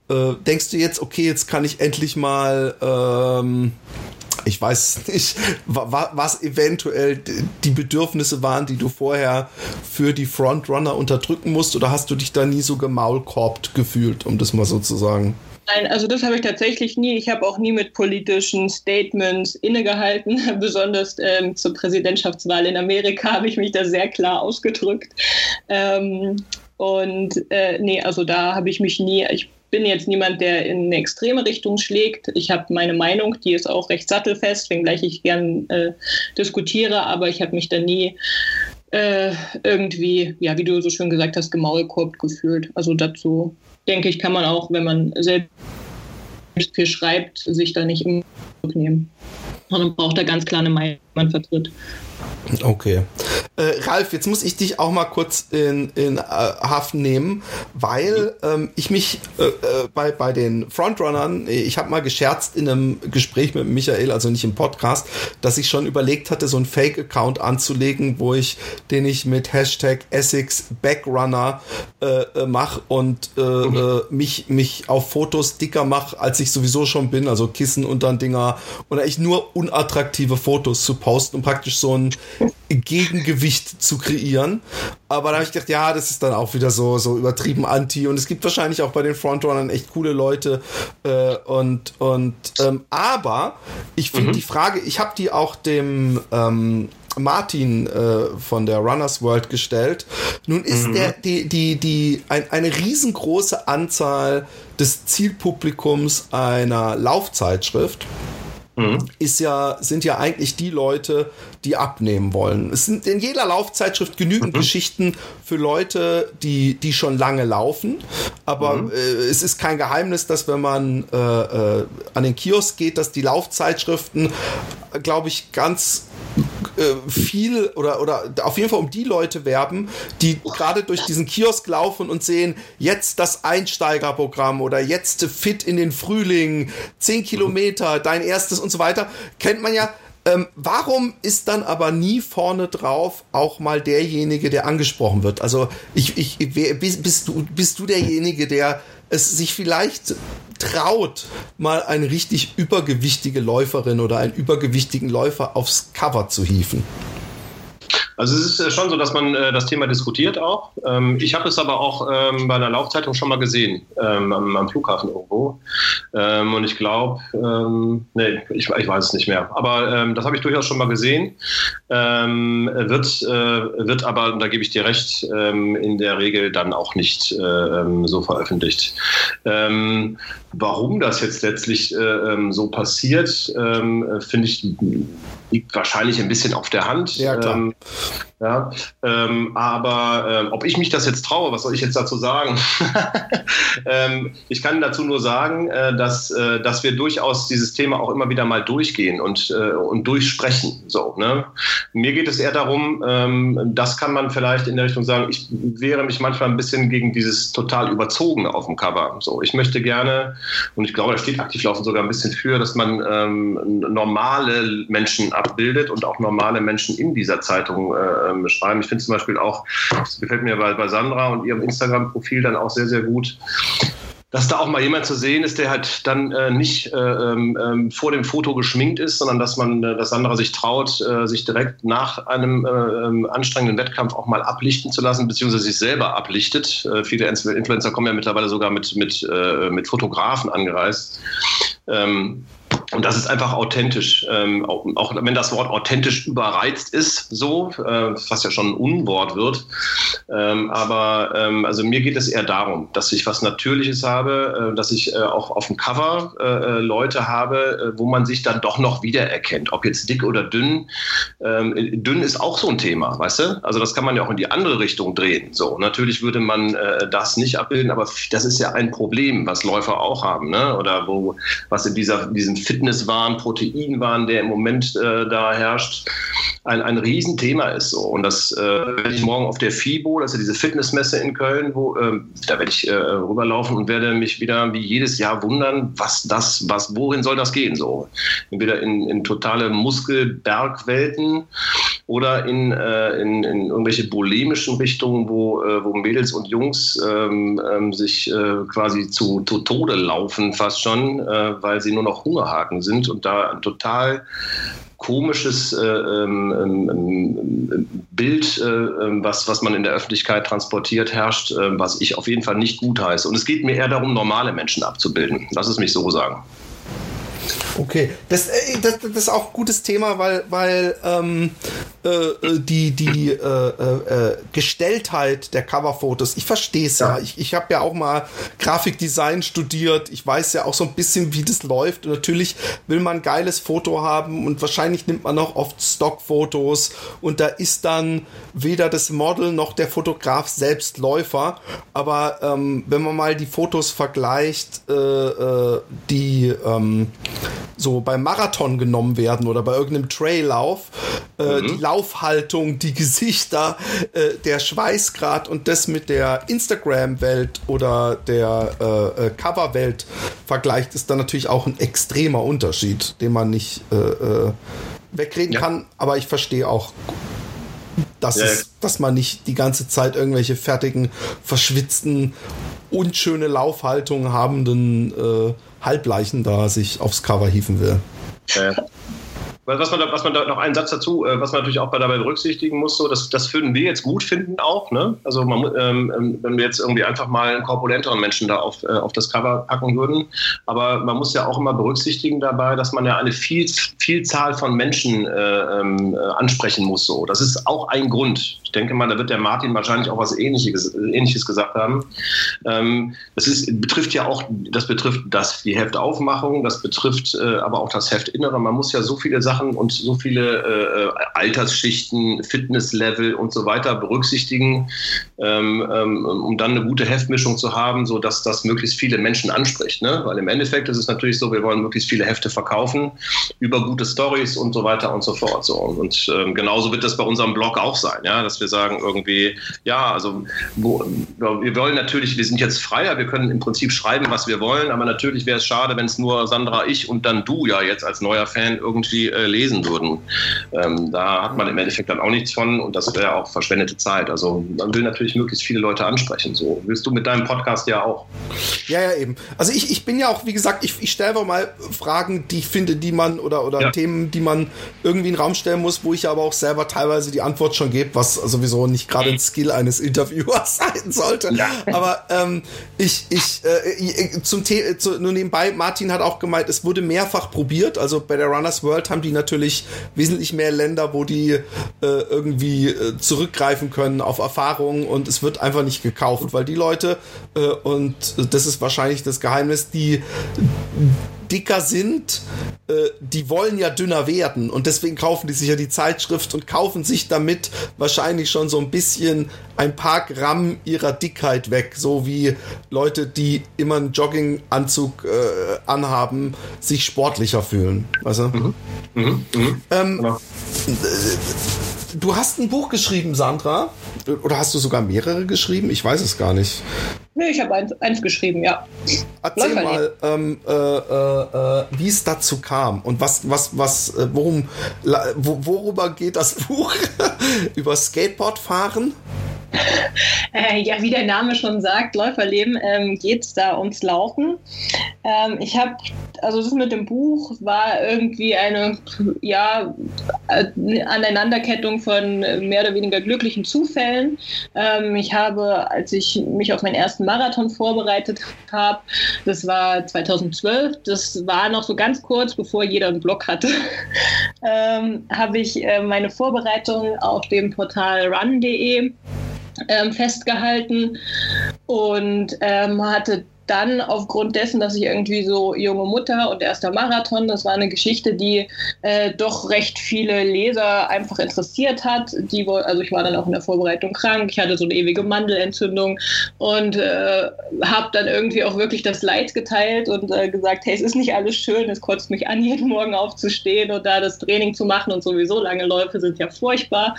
Äh, denkst du jetzt, okay, jetzt kann ich endlich mal ähm, ich weiß nicht, was eventuell die Bedürfnisse waren, die du vorher für die Frontrunner unterdrücken musst, oder hast du dich da nie so gemaulkorbt gefühlt, um das mal so zu sagen? Nein, also das habe ich tatsächlich nie. Ich habe auch nie mit politischen Statements innegehalten. Besonders ähm, zur Präsidentschaftswahl in Amerika habe ich mich da sehr klar ausgedrückt. Ähm, und äh, nee, also da habe ich mich nie, ich bin jetzt niemand, der in eine extreme Richtung schlägt. Ich habe meine Meinung, die ist auch recht sattelfest, wenngleich ich gern äh, diskutiere, aber ich habe mich da nie äh, irgendwie, ja, wie du so schön gesagt hast, gemaulkorbt gefühlt. Also dazu denke ich, kann man auch, wenn man selbst viel schreibt, sich da nicht im nehmen. Man braucht da ganz klar eine Meinung, die man vertritt. Okay. Äh, Ralf, jetzt muss ich dich auch mal kurz in, in äh, Haft nehmen, weil ähm, ich mich äh, äh bei, bei den Frontrunnern, ich habe mal gescherzt in einem Gespräch mit Michael, also nicht im Podcast, dass ich schon überlegt hatte, so einen Fake-Account anzulegen, wo ich, den ich mit Hashtag Essex Backrunner äh, äh mache und mhm. mich, mich auf Fotos dicker mache, als ich sowieso schon bin, also Kissen und dann Dinger, oder ich nur unattraktive Fotos zu posten und praktisch so ein Gegengewicht zu kreieren. Aber da habe ich gedacht, ja, das ist dann auch wieder so, so übertrieben anti. Und es gibt wahrscheinlich auch bei den Frontrunnern echt coole Leute. Äh, und, und, ähm, aber ich finde mhm. die Frage, ich habe die auch dem, ähm, Martin äh, von der Runners World gestellt. Nun ist mhm. der, die, die, die, ein, eine riesengroße Anzahl des Zielpublikums einer Laufzeitschrift mhm. ist ja, sind ja eigentlich die Leute, die abnehmen wollen. Es sind in jeder Laufzeitschrift genügend mhm. Geschichten für Leute, die, die schon lange laufen. Aber mhm. äh, es ist kein Geheimnis, dass wenn man äh, äh, an den Kiosk geht, dass die Laufzeitschriften, glaube ich, ganz äh, viel oder, oder auf jeden Fall um die Leute werben, die gerade durch diesen Kiosk laufen und sehen, jetzt das Einsteigerprogramm oder jetzt fit in den Frühling, 10 Kilometer, dein erstes und so weiter. Kennt man ja. Ähm, warum ist dann aber nie vorne drauf auch mal derjenige, der angesprochen wird? Also ich, ich, wer, bist, bist, du, bist du derjenige, der es sich vielleicht traut, mal eine richtig übergewichtige Läuferin oder einen übergewichtigen Läufer aufs Cover zu hieven? Also es ist äh, schon so, dass man äh, das Thema diskutiert auch. Ähm, ich habe es aber auch ähm, bei einer Laufzeitung schon mal gesehen, ähm, am, am, Flughafen irgendwo. Ähm, und ich glaube, ähm, nee, ich, ich, weiß es nicht mehr. Aber ähm, das habe ich durchaus schon mal gesehen. wird, äh, wird aber, da gebe ich dir recht, in der Regel dann auch nicht äh, so veröffentlicht. Warum das jetzt letztlich äh, so passiert, finde ich, liegt wahrscheinlich ein bisschen auf der Hand. Ja, klar. Ja, ähm, aber ähm, ob ich mich das jetzt traue, was soll ich jetzt dazu sagen? ähm, ich kann dazu nur sagen, äh, dass, äh, dass wir durchaus dieses Thema auch immer wieder mal durchgehen und, äh, und durchsprechen. So, ne? Mir geht es eher darum, ähm, das kann man vielleicht in der Richtung sagen, ich wehre mich manchmal ein bisschen gegen dieses total überzogene auf dem Cover. So, ich möchte gerne, und ich glaube, da steht aktiv laufen sogar ein bisschen für, dass man ähm, normale Menschen abbildet und auch normale Menschen in dieser Zeitung äh, ähm, beschreiben. Ich finde zum Beispiel auch, das gefällt mir bei, bei Sandra und ihrem Instagram-Profil dann auch sehr, sehr gut, dass da auch mal jemand zu sehen ist, der halt dann äh, nicht äh, ähm, ähm vor dem Foto geschminkt ist, sondern dass man, äh, dass Sandra sich traut, äh, sich direkt nach einem äh, ähm, anstrengenden Wettkampf auch mal ablichten zu lassen, beziehungsweise sich selber ablichtet. Äh, viele Influencer kommen ja mittlerweile sogar mit, mit, mit Fotografen angereist. Ähm, und das ist einfach authentisch. Ähm, auch, auch, wenn das Wort authentisch überreizt ist, so, äh, was ja schon ein Unwort wird. Ähm, aber ähm, also mir geht es eher darum, dass ich was Natürliches habe, äh, dass ich äh, auch auf dem Cover äh, äh, Leute habe, äh, wo man sich dann doch noch wiedererkennt. Ob jetzt dick oder dünn. Ähm, dünn ist auch so ein Thema, weißt du? Also das kann man ja auch in die andere Richtung drehen. So, natürlich würde man das nicht abbilden, aber das ist ja ein Problem, was Läufer auch haben, ne? Oder wo, was in dieser, diesem Fitnesswahn, Proteinwahn, der im Moment äh, da herrscht, ein, ein Riesenthema ist. So. Und das äh, werde ich morgen auf der FIBO, das ist ja diese Fitnessmesse in Köln, wo, äh, da werde ich äh, rüberlaufen und werde mich wieder wie jedes Jahr wundern, was das, was, worin soll das gehen? So. Entweder in, in totale Muskelbergwelten oder in, äh, in, in irgendwelche bulimischen Richtungen, wo, äh, wo Mädels und Jungs ähm, ähm, sich quasi zu, zu Tode laufen, fast schon, weil sie nur noch Hungerhaken sind und da total komisches äh, ähm, ähm, ähm, Bild, äh, ähm, was, was man in der Öffentlichkeit transportiert, herrscht, äh, was ich auf jeden Fall nicht gut heiße. Und es geht mir eher darum, normale Menschen abzubilden. Lass es mich so sagen. Okay, das, äh, das, das ist auch ein gutes Thema, weil, weil ähm, äh, äh die, die äh, äh, äh, Gestelltheit der Coverfotos, ich verstehe es ja. ja. Ich, ich habe ja auch mal Grafikdesign studiert. Ich weiß ja auch so ein bisschen, wie das läuft. Und natürlich will man ein geiles Foto haben und wahrscheinlich nimmt man auch oft Stockfotos und da ist dann weder das Model noch der Fotograf selbst Läufer. Aber ähm, wenn man mal die Fotos vergleicht, die ähm, so beim Marathon genommen werden oder bei irgendeinem Traillauf. Äh, mhm. Die Laufhaltung, die Gesichter, äh, der Schweißgrad und das mit der Instagram-Welt oder der äh, äh, Cover-Welt vergleicht, ist dann natürlich auch ein extremer Unterschied, den man nicht äh, äh, wegreden ja. kann. Aber ich verstehe auch dass, ja. es, dass man nicht die ganze Zeit irgendwelche fertigen, verschwitzten, unschöne Laufhaltungen habenden Halbleichen da sich aufs Cover hieven will. Ja. Was man, da, was man da noch einen Satz dazu, äh, was man natürlich auch dabei berücksichtigen muss, so, dass das würden wir jetzt gut finden auch. Ne? Also man, ähm, ähm, wenn wir jetzt irgendwie einfach mal einen korpulenteren Menschen da auf, äh, auf das Cover packen würden. Aber man muss ja auch immer berücksichtigen dabei, dass man ja eine viel, Vielzahl von Menschen äh, ähm, äh, ansprechen muss. So. Das ist auch ein Grund. Ich denke mal, da wird der Martin wahrscheinlich auch was Ähnliches, Ähnliches gesagt haben. Ähm, das ist, betrifft ja auch, das betrifft das, die Heftaufmachung, das betrifft äh, aber auch das Heftinnere. Man muss ja so viele Sachen Sachen und so viele äh, Altersschichten, Fitnesslevel und so weiter berücksichtigen, ähm, ähm, um dann eine gute Heftmischung zu haben, sodass das möglichst viele Menschen anspricht. Ne? Weil im Endeffekt ist es natürlich so, wir wollen möglichst viele Hefte verkaufen über gute Stories und so weiter und so fort. So. Und ähm, genauso wird das bei unserem Blog auch sein, ja, dass wir sagen irgendwie, ja, also wo, wir wollen natürlich, wir sind jetzt freier, wir können im Prinzip schreiben, was wir wollen, aber natürlich wäre es schade, wenn es nur Sandra, ich und dann du ja jetzt als neuer Fan irgendwie äh, lesen würden. Ähm, da hat man im Endeffekt dann auch nichts von und das wäre auch verschwendete Zeit. Also man will natürlich möglichst viele Leute ansprechen. So willst du mit deinem Podcast ja auch. Ja, ja, eben. Also ich, ich bin ja auch, wie gesagt, ich, ich stelle mal Fragen, die ich finde, die man oder, oder ja. Themen, die man irgendwie in den Raum stellen muss, wo ich aber auch selber teilweise die Antwort schon gebe, was sowieso nicht gerade ein Skill eines Interviewers sein sollte. Ja. Aber ähm, ich, ich, äh, zum Thema, nur nebenbei, Martin hat auch gemeint, es wurde mehrfach probiert. Also bei der Runners World haben die natürlich wesentlich mehr Länder, wo die äh, irgendwie äh, zurückgreifen können auf Erfahrungen und es wird einfach nicht gekauft, weil die Leute, äh, und das ist wahrscheinlich das Geheimnis, die dicker sind, äh, die wollen ja dünner werden und deswegen kaufen die sich ja die Zeitschrift und kaufen sich damit wahrscheinlich schon so ein bisschen ein paar Gramm ihrer Dickheit weg, so wie Leute, die immer einen Jogginganzug äh, anhaben, sich sportlicher fühlen. Weißt du? Mhm. Mhm. Mhm. Ähm, genau. Äh, du hast ein Buch geschrieben, Sandra. Oder hast du sogar mehrere geschrieben? Ich weiß es gar nicht. Nee, ich habe eins, eins, geschrieben, ja. Erzähl mal, ähm, äh, äh, äh, wie es dazu kam und was, was, was, äh, worum, worüber geht das Buch? Über Skateboardfahren? Äh, ja, wie der Name schon sagt, Läuferleben, ähm, geht es da ums Laufen. Ähm, ich habe, also das mit dem Buch war irgendwie eine, ja, äh, Aneinanderkettung von mehr oder weniger glücklichen Zufällen. Ähm, ich habe, als ich mich auf meinen ersten Marathon vorbereitet habe, das war 2012, das war noch so ganz kurz, bevor jeder einen Blog hatte, ähm, habe ich äh, meine Vorbereitung auf dem Portal run.de ähm, festgehalten und ähm, hatte dann aufgrund dessen, dass ich irgendwie so junge Mutter und erster Marathon, das war eine Geschichte, die äh, doch recht viele Leser einfach interessiert hat. Die, also ich war dann auch in der Vorbereitung krank, ich hatte so eine ewige Mandelentzündung und äh, habe dann irgendwie auch wirklich das Leid geteilt und äh, gesagt, hey, es ist nicht alles schön, es kotzt mich an, jeden Morgen aufzustehen und da das Training zu machen und sowieso lange Läufe sind ja furchtbar.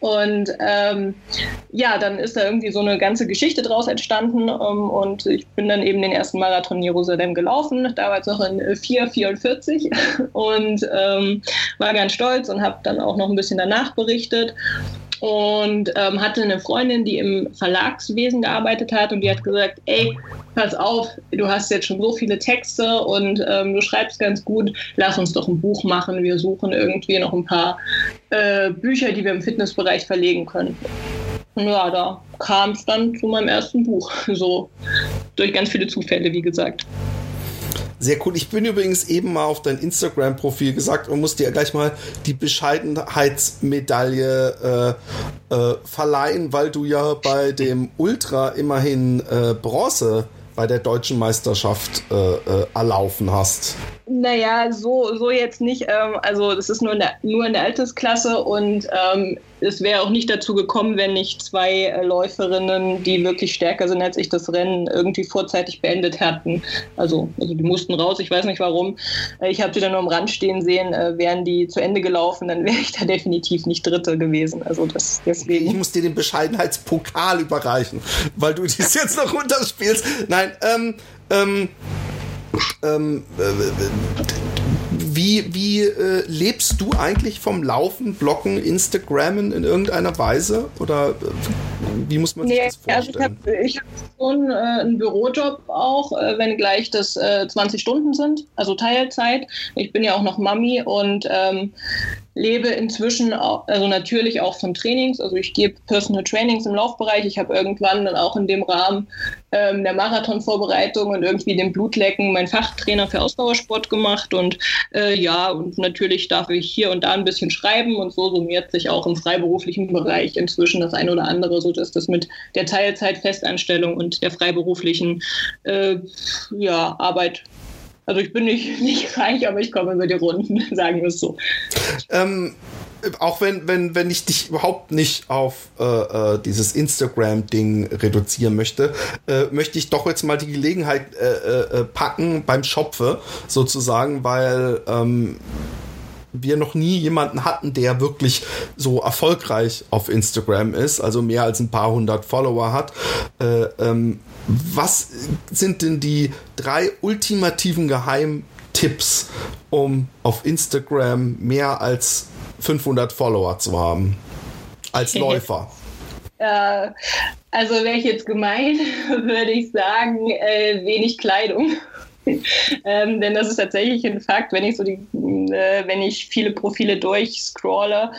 Und ähm, ja, dann ist da irgendwie so eine ganze Geschichte draus entstanden ähm, und ich bin dann dann eben den ersten Marathon in Jerusalem gelaufen, damals noch in 4,44 und ähm, war ganz stolz und habe dann auch noch ein bisschen danach berichtet. Und ähm, hatte eine Freundin, die im Verlagswesen gearbeitet hat und die hat gesagt, ey, pass auf, du hast jetzt schon so viele Texte und ähm, du schreibst ganz gut, lass uns doch ein Buch machen, wir suchen irgendwie noch ein paar äh, Bücher, die wir im Fitnessbereich verlegen können. Ja, da kam es dann zu meinem ersten Buch. So durch ganz viele Zufälle, wie gesagt. Sehr cool. Ich bin übrigens eben mal auf dein Instagram-Profil gesagt und muss dir gleich mal die Bescheidenheitsmedaille äh, äh, verleihen, weil du ja bei dem Ultra immerhin äh, Bronze bei der deutschen Meisterschaft äh, äh, erlaufen hast. Naja, so, so jetzt nicht. Ähm, also das ist nur in der, nur in der Altersklasse und ähm, es wäre auch nicht dazu gekommen, wenn nicht zwei äh, Läuferinnen, die wirklich stärker sind als ich, das Rennen irgendwie vorzeitig beendet hätten. Also, also die mussten raus, ich weiß nicht warum. Äh, ich habe sie dann nur am Rand stehen sehen, äh, wären die zu Ende gelaufen, dann wäre ich da definitiv nicht Dritte gewesen. Also das deswegen. Ich muss dir den Bescheidenheitspokal überreichen, weil du dies jetzt noch runterspielst. Nein, ähm, ähm, ähm, äh, wie wie äh, lebst du eigentlich vom Laufen, Blocken, Instagrammen in irgendeiner Weise? Oder äh, wie muss man sich nee, das vorstellen? Also ich habe hab schon äh, einen Bürojob auch, äh, wenn gleich das 20 äh, Stunden sind, also Teilzeit. Ich bin ja auch noch Mami und ähm, lebe inzwischen auch, also natürlich auch von Trainings. Also ich gebe Personal Trainings im Laufbereich. Ich habe irgendwann dann auch in dem Rahmen ähm, der Marathonvorbereitung und irgendwie dem Blutlecken mein Fachtrainer für Ausdauersport gemacht. Und äh, ja, und natürlich darf ich hier und da ein bisschen schreiben und so summiert sich auch im freiberuflichen Bereich inzwischen das eine oder andere, so dass das mit der Teilzeitfestanstellung und der freiberuflichen äh, ja, Arbeit also ich bin nicht, nicht reich, aber ich komme über die Runden, sagen wir es so. Ähm, auch wenn, wenn, wenn ich dich überhaupt nicht auf äh, äh, dieses Instagram-Ding reduzieren möchte, äh, möchte ich doch jetzt mal die Gelegenheit äh, äh, packen beim Schopfe sozusagen, weil ähm, wir noch nie jemanden hatten, der wirklich so erfolgreich auf Instagram ist, also mehr als ein paar hundert Follower hat. Äh, ähm, was sind denn die drei ultimativen Geheimtipps, um auf Instagram mehr als 500 Follower zu haben? Als Läufer. Äh, also wäre ich jetzt gemein, würde ich sagen, äh, wenig Kleidung. ähm, denn das ist tatsächlich ein Fakt, wenn ich so die, äh, wenn ich viele Profile durchscrolle,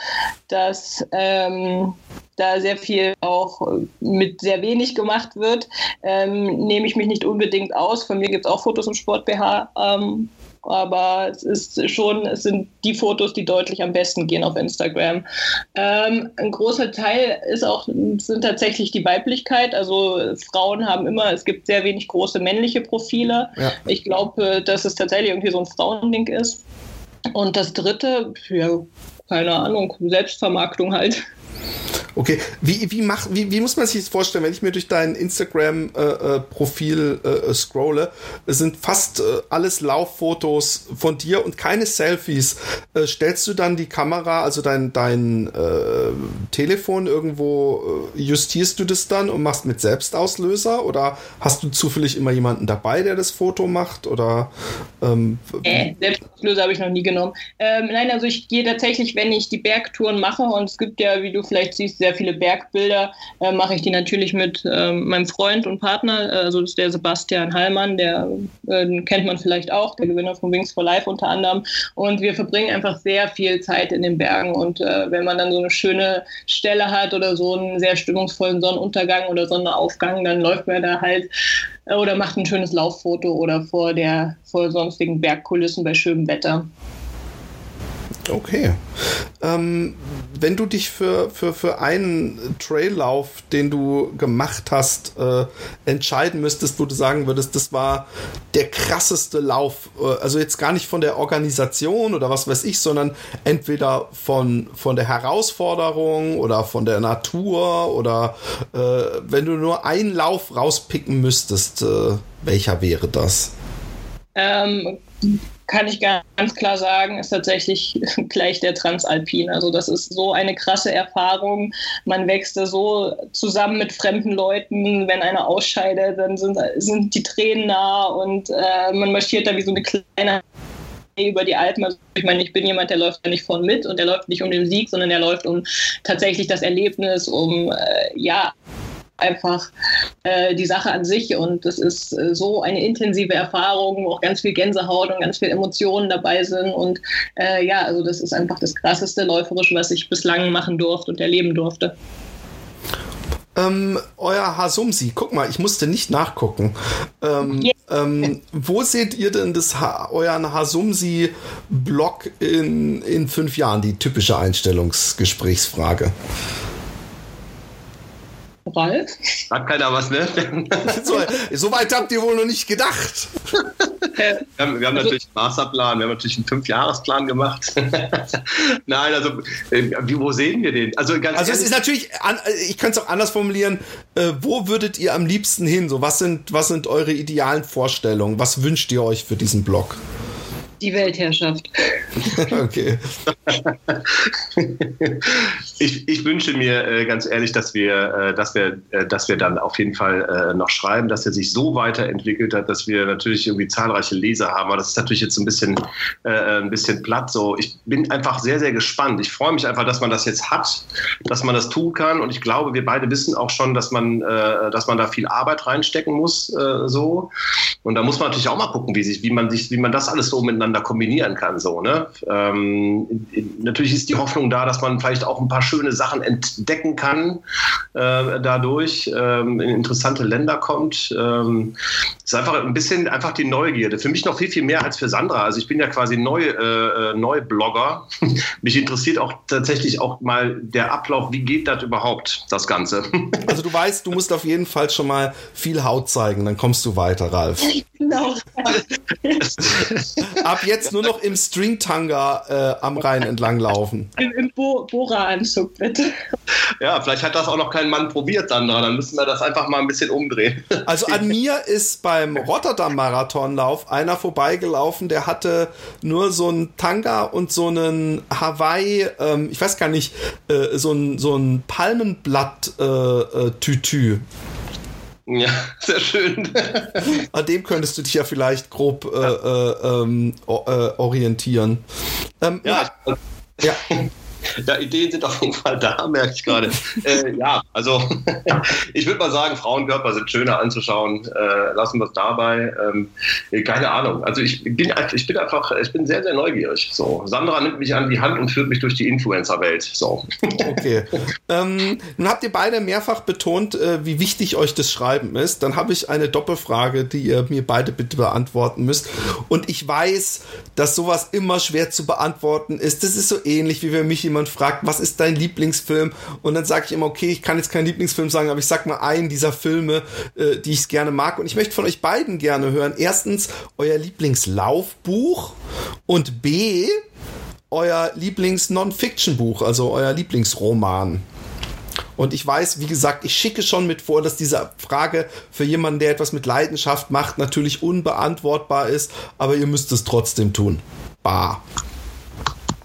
dass ähm, da sehr viel auch mit sehr wenig gemacht wird, ähm, nehme ich mich nicht unbedingt aus. Von mir gibt es auch Fotos im Sport BH. Ähm, aber es ist schon, es sind die Fotos, die deutlich am besten gehen auf Instagram. Ähm, ein großer Teil ist auch, sind tatsächlich die Weiblichkeit. Also Frauen haben immer, es gibt sehr wenig große männliche Profile. Ja. Ich glaube, dass es tatsächlich irgendwie so ein Frauending ist. Und das dritte, ja, keine Ahnung, Selbstvermarktung halt. Okay, wie, wie, mach, wie, wie muss man sich das vorstellen, wenn ich mir durch dein Instagram-Profil äh, äh, äh, scrolle, sind fast äh, alles Lauffotos von dir und keine Selfies. Äh, stellst du dann die Kamera, also dein, dein äh, Telefon irgendwo, justierst du das dann und machst mit Selbstauslöser oder hast du zufällig immer jemanden dabei, der das Foto macht? Oder ähm, äh, Selbstauslöser habe ich noch nie genommen. Ähm, nein, also ich gehe tatsächlich, wenn ich die Bergtouren mache und es gibt ja, wie du vielleicht siehst, sehr viele Bergbilder, äh, mache ich die natürlich mit äh, meinem Freund und Partner, äh, also das ist der Sebastian Hallmann, der äh, kennt man vielleicht auch, der Gewinner von Wings for Life unter anderem. Und wir verbringen einfach sehr viel Zeit in den Bergen. Und äh, wenn man dann so eine schöne Stelle hat oder so einen sehr stimmungsvollen Sonnenuntergang oder Sonnenaufgang, dann läuft man da halt äh, oder macht ein schönes Lauffoto oder vor der vor sonstigen Bergkulissen bei schönem Wetter. Okay. Ähm, wenn du dich für, für, für einen Traillauf, den du gemacht hast, äh, entscheiden müsstest, wo du sagen würdest, das war der krasseste Lauf, äh, also jetzt gar nicht von der Organisation oder was weiß ich, sondern entweder von, von der Herausforderung oder von der Natur oder äh, wenn du nur einen Lauf rauspicken müsstest, äh, welcher wäre das? Ähm, kann ich ganz klar sagen, ist tatsächlich gleich der Transalpin. Also das ist so eine krasse Erfahrung. Man wächst da so zusammen mit fremden Leuten. Wenn einer ausscheidet, dann sind, sind die Tränen nah und äh, man marschiert da wie so eine kleine über die Alpen. Also ich meine, ich bin jemand, der läuft ja nicht vorn mit und der läuft nicht um den Sieg, sondern der läuft um tatsächlich das Erlebnis, um äh, ja einfach äh, die Sache an sich. Und das ist äh, so eine intensive Erfahrung, wo auch ganz viel Gänsehaut und ganz viel Emotionen dabei sind. Und äh, ja, also das ist einfach das krasseste läuferische, was ich bislang machen durfte und erleben durfte. Ähm, euer Hasumsi, guck mal, ich musste nicht nachgucken. Ähm, yeah. ähm, wo seht ihr denn das ha euren Hasumsi-Blog in, in fünf Jahren? Die typische Einstellungsgesprächsfrage. Ralf? Hat keiner was, ne? so, so, weit habt ihr wohl noch nicht gedacht. wir haben, wir haben also, natürlich einen Masterplan, wir haben natürlich einen Fünfjahresplan gemacht. Nein, also äh, wie, wo sehen wir den? Also, ganz also es ist natürlich, ich könnte es auch anders formulieren, äh, wo würdet ihr am liebsten hin? So, was sind, was sind eure idealen Vorstellungen? Was wünscht ihr euch für diesen Blog? Die Weltherrschaft. okay. Ich, ich wünsche mir äh, ganz ehrlich, dass wir, äh, dass, wir, äh, dass wir dann auf jeden Fall äh, noch schreiben, dass er sich so weiterentwickelt hat, dass wir natürlich irgendwie zahlreiche Leser haben. Aber das ist natürlich jetzt ein bisschen, äh, ein bisschen platt. So, ich bin einfach sehr, sehr gespannt. Ich freue mich einfach, dass man das jetzt hat, dass man das tun kann. Und ich glaube, wir beide wissen auch schon, dass man, äh, dass man da viel Arbeit reinstecken muss. so. Und da muss man natürlich auch mal gucken, wie, sich, wie, man, sich, wie man das alles so miteinander miteinander kombinieren kann. So, ne? Ähm, natürlich ist die Hoffnung da, dass man vielleicht auch ein paar schöne Sachen entdecken kann, äh, dadurch ähm, in interessante Länder kommt. Ähm, ist einfach ein bisschen einfach die Neugierde. Für mich noch viel, viel mehr als für Sandra. Also ich bin ja quasi neu, äh, Neublogger. Mich interessiert auch tatsächlich auch mal der Ablauf. Wie geht das überhaupt, das Ganze? Also du weißt, du musst auf jeden Fall schon mal viel Haut zeigen, dann kommst du weiter, Ralf. Genau. Ab jetzt nur noch im Stringtanga äh, am Rhein entlang laufen. Im, im Bo Bora-Anzug, bitte. Ja, vielleicht hat das auch noch kein Mann probiert, Sandra. Dann müssen wir das einfach mal ein bisschen umdrehen. Also an mir ist beim Rotterdam-Marathonlauf einer vorbeigelaufen, der hatte nur so ein Tanga und so einen Hawaii, ähm, ich weiß gar nicht, äh, so ein, so ein Palmenblatt-Tütü. Äh, äh ja, sehr schön. An dem könntest du dich ja vielleicht grob äh, äh, ähm, äh, orientieren. Ähm, ja, ja. Ja, Ideen sind auf jeden Fall da, merke ich gerade. äh, ja, also ich würde mal sagen, Frauenkörper sind schöner anzuschauen. Äh, lassen wir es dabei. Ähm, keine Ahnung. Also ich bin, ich bin einfach, ich bin sehr, sehr neugierig. So, Sandra nimmt mich an die Hand und führt mich durch die Influencer-Welt. So. Okay. ähm, nun habt ihr beide mehrfach betont, äh, wie wichtig euch das Schreiben ist. Dann habe ich eine Doppelfrage, die ihr mir beide bitte beantworten müsst. Und ich weiß, dass sowas immer schwer zu beantworten ist. Das ist so ähnlich, wie wenn mich jemand fragt, was ist dein Lieblingsfilm? Und dann sage ich immer, okay, ich kann jetzt keinen Lieblingsfilm sagen, aber ich sag mal einen dieser Filme, äh, die ich gerne mag. Und ich möchte von euch beiden gerne hören. Erstens euer Lieblingslaufbuch und B euer Lieblings-Non-Fiction-Buch, also euer Lieblingsroman. Und ich weiß, wie gesagt, ich schicke schon mit vor, dass diese Frage für jemanden, der etwas mit Leidenschaft macht, natürlich unbeantwortbar ist, aber ihr müsst es trotzdem tun. Bah.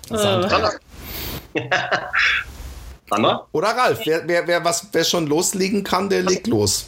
Sandra. Sandra? Oder Ralf, wer, wer, wer, was, wer schon loslegen kann, der legt los.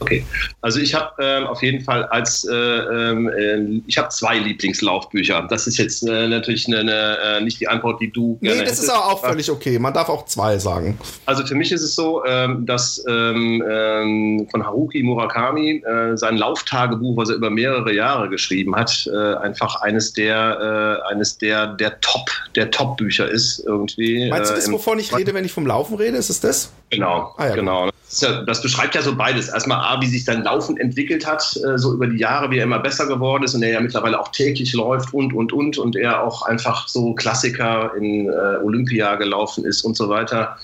Okay, also ich habe ähm, auf jeden Fall als äh, äh, ich habe zwei Lieblingslaufbücher. Das ist jetzt äh, natürlich eine, eine, äh, nicht die Antwort, die du gerne Nee, das hättest. ist aber auch völlig okay. Man darf auch zwei sagen. Also für mich ist es so, ähm, dass ähm, ähm von Haruki Murakami äh, sein Lauftagebuch, was er über mehrere Jahre geschrieben hat, äh, einfach eines der eines der der Top der Top Bücher ist irgendwie. Meinst du das, wovon ich rede, wenn ich vom Laufen rede? Ist es das? Genau, ah, ja, genau. Das, ja, das, beschreibt ja so beides. Erstmal Wie sich sein Laufen entwickelt hat, äh, so über die Jahre, wie er immer besser geworden ist und er ja mittlerweile auch täglich läuft und, und, und. Und er auch einfach so Klassiker in äh, Olympia gelaufen ist und so weiter.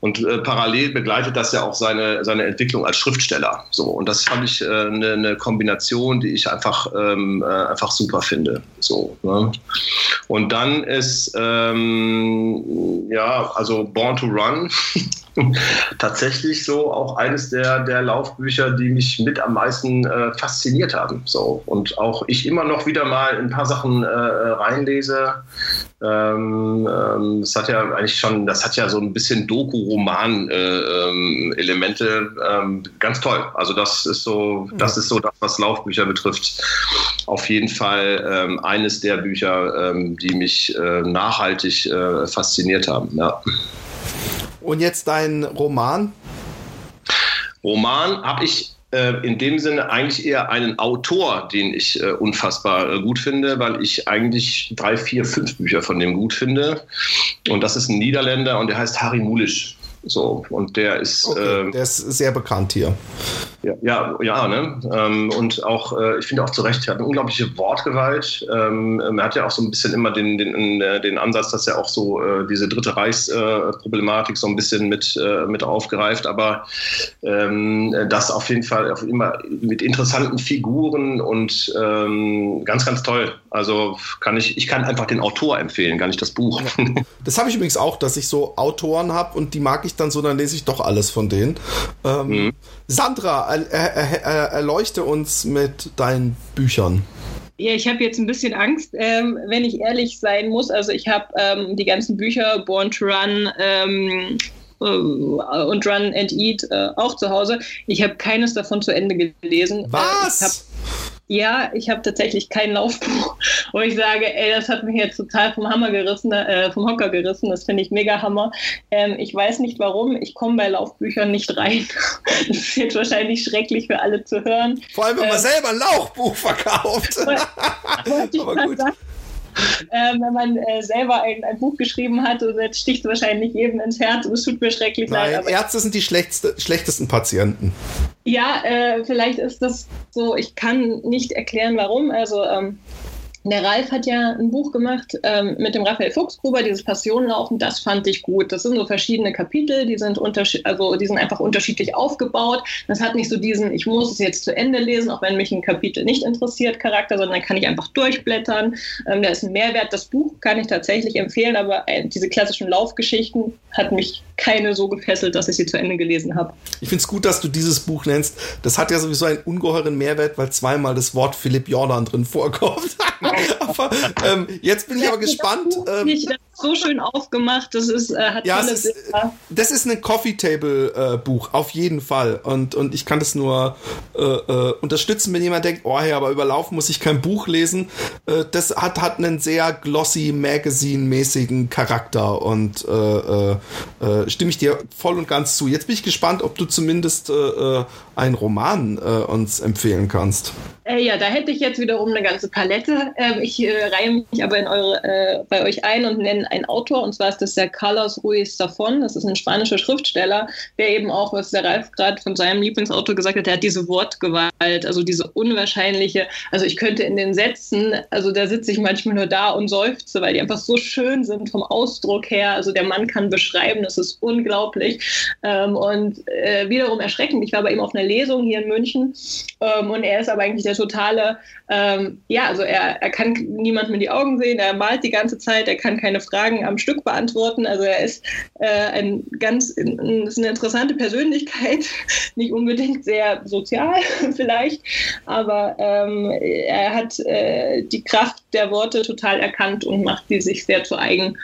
Und äh, parallel begleitet das ja auch seine, seine Entwicklung als Schriftsteller. So, und das fand ich eine äh, Kombination, die ich einfach, ähm, äh, einfach super finde. So, ne? Und dann ist, ähm, ja, also Born to Run. tatsächlich so auch eines der, der Laufbücher, die mich mit am meisten äh, fasziniert haben. So. Und auch ich immer noch wieder mal ein paar Sachen äh, reinlese. Ähm, ähm, das hat ja eigentlich schon, das hat ja so ein bisschen Doku-Roman-Elemente. Äh, ähm, ganz toll. Also das ist so, das ist so das, was Laufbücher betrifft. Auf jeden Fall ähm, eines der Bücher, ähm, die mich äh, nachhaltig äh, fasziniert haben. Ja. Und jetzt dein Roman? Roman habe ich äh, in dem Sinne eigentlich eher einen Autor, den ich äh, unfassbar äh, gut finde, weil ich eigentlich drei, vier, fünf Bücher von dem gut finde. Und das ist ein Niederländer und der heißt Harry Mulisch. So, und der ist. Okay, äh, der ist sehr bekannt hier. Ja, ja, ja ne? Ähm, und auch, äh, ich finde auch zu Recht, er hat eine unglaubliche Wortgewalt. Ähm, er hat ja auch so ein bisschen immer den, den, äh, den Ansatz, dass er auch so äh, diese dritte Reichsproblematik so ein bisschen mit, äh, mit aufgreift, aber ähm, das auf jeden Fall auch immer mit interessanten Figuren und ähm, ganz, ganz toll. Also kann ich, ich kann einfach den Autor empfehlen, gar nicht das Buch. Ja. Das habe ich übrigens auch, dass ich so Autoren habe und die mag ich dann so, dann lese ich doch alles von denen. Ähm, mhm. Sandra, er, er, er, erleuchte uns mit deinen Büchern. Ja, ich habe jetzt ein bisschen Angst, ähm, wenn ich ehrlich sein muss. Also ich habe ähm, die ganzen Bücher Born to Run ähm, äh, und Run and Eat äh, auch zu Hause. Ich habe keines davon zu Ende gelesen. Äh, Was? Äh, ja, ich habe tatsächlich kein Laufbuch, wo ich sage, ey, das hat mich jetzt total vom Hammer gerissen, äh, vom Hocker gerissen. Das finde ich mega Hammer. Ähm, ich weiß nicht warum. Ich komme bei Laufbüchern nicht rein. Das ist jetzt wahrscheinlich schrecklich für alle zu hören. Vor allem, wenn man ähm, selber ein Lauchbuch verkauft. Aber gut. Sagen, äh, wenn man äh, selber ein, ein, Buch geschrieben hat und jetzt sticht wahrscheinlich jedem ins Herz und es tut mir schrecklich Nein, leid. Ärzte sind die schlechtesten Patienten. Ja, äh, vielleicht ist das so, ich kann nicht erklären, warum. Also ähm, der Ralf hat ja ein Buch gemacht ähm, mit dem Raphael Fuchsgruber, dieses Passionenlaufen, das fand ich gut. Das sind so verschiedene Kapitel, die sind, also, die sind einfach unterschiedlich aufgebaut. Das hat nicht so diesen, ich muss es jetzt zu Ende lesen, auch wenn mich ein Kapitel nicht interessiert, Charakter, sondern kann ich einfach durchblättern. Ähm, da ist ein Mehrwert. Das Buch kann ich tatsächlich empfehlen, aber äh, diese klassischen Laufgeschichten hat mich keine so gefesselt, dass ich sie zu Ende gelesen habe. Ich finde es gut, dass du dieses Buch nennst. Das hat ja sowieso einen ungeheuren Mehrwert, weil zweimal das Wort Philipp Jordan drin vorkommt. aber ähm, jetzt bin ich aber gespannt. Ähm, das so schön aufgemacht. Das ist, äh, hat ja, ist, das ist ein Coffee Table äh, Buch, auf jeden Fall. Und, und ich kann das nur äh, äh unterstützen, wenn jemand denkt, oh ja, aber überlaufen muss ich kein Buch lesen. Äh, das hat, hat einen sehr glossy, Magazine-mäßigen Charakter und äh, stimme ich dir voll und ganz zu. Jetzt bin ich gespannt, ob du zumindest einen Roman uns empfehlen kannst. Ja, da hätte ich jetzt wiederum eine ganze Palette. Ähm, ich reihe mich aber eure, bei euch ein und nenne ein Autor, und zwar ist das der Carlos Ruiz Zafón. Das ist ein spanischer Schriftsteller, der eben auch, was der Ralf gerade von seinem Lieblingsautor gesagt hat, der hat diese Wortgewalt, also diese unwahrscheinliche, also ich könnte in den Sätzen, also da sitze ich manchmal nur da und seufze, weil die einfach so schön sind vom Ausdruck her. Also der Mann kann beschreiben, das ist unglaublich. Ähm, und äh, wiederum erschreckend. Ich war bei ihm auf einer Lesung hier in München ähm, und er ist aber eigentlich der totale, ähm, ja, also er, er kann niemandem in die Augen sehen, er malt die ganze Zeit, er kann keine Fragen am Stück beantworten. Also er ist äh, ein ganz ist eine interessante Persönlichkeit, nicht unbedingt sehr sozial vielleicht, aber ähm, er hat äh, die Kraft der Worte total erkannt und macht die sich sehr zu eigen.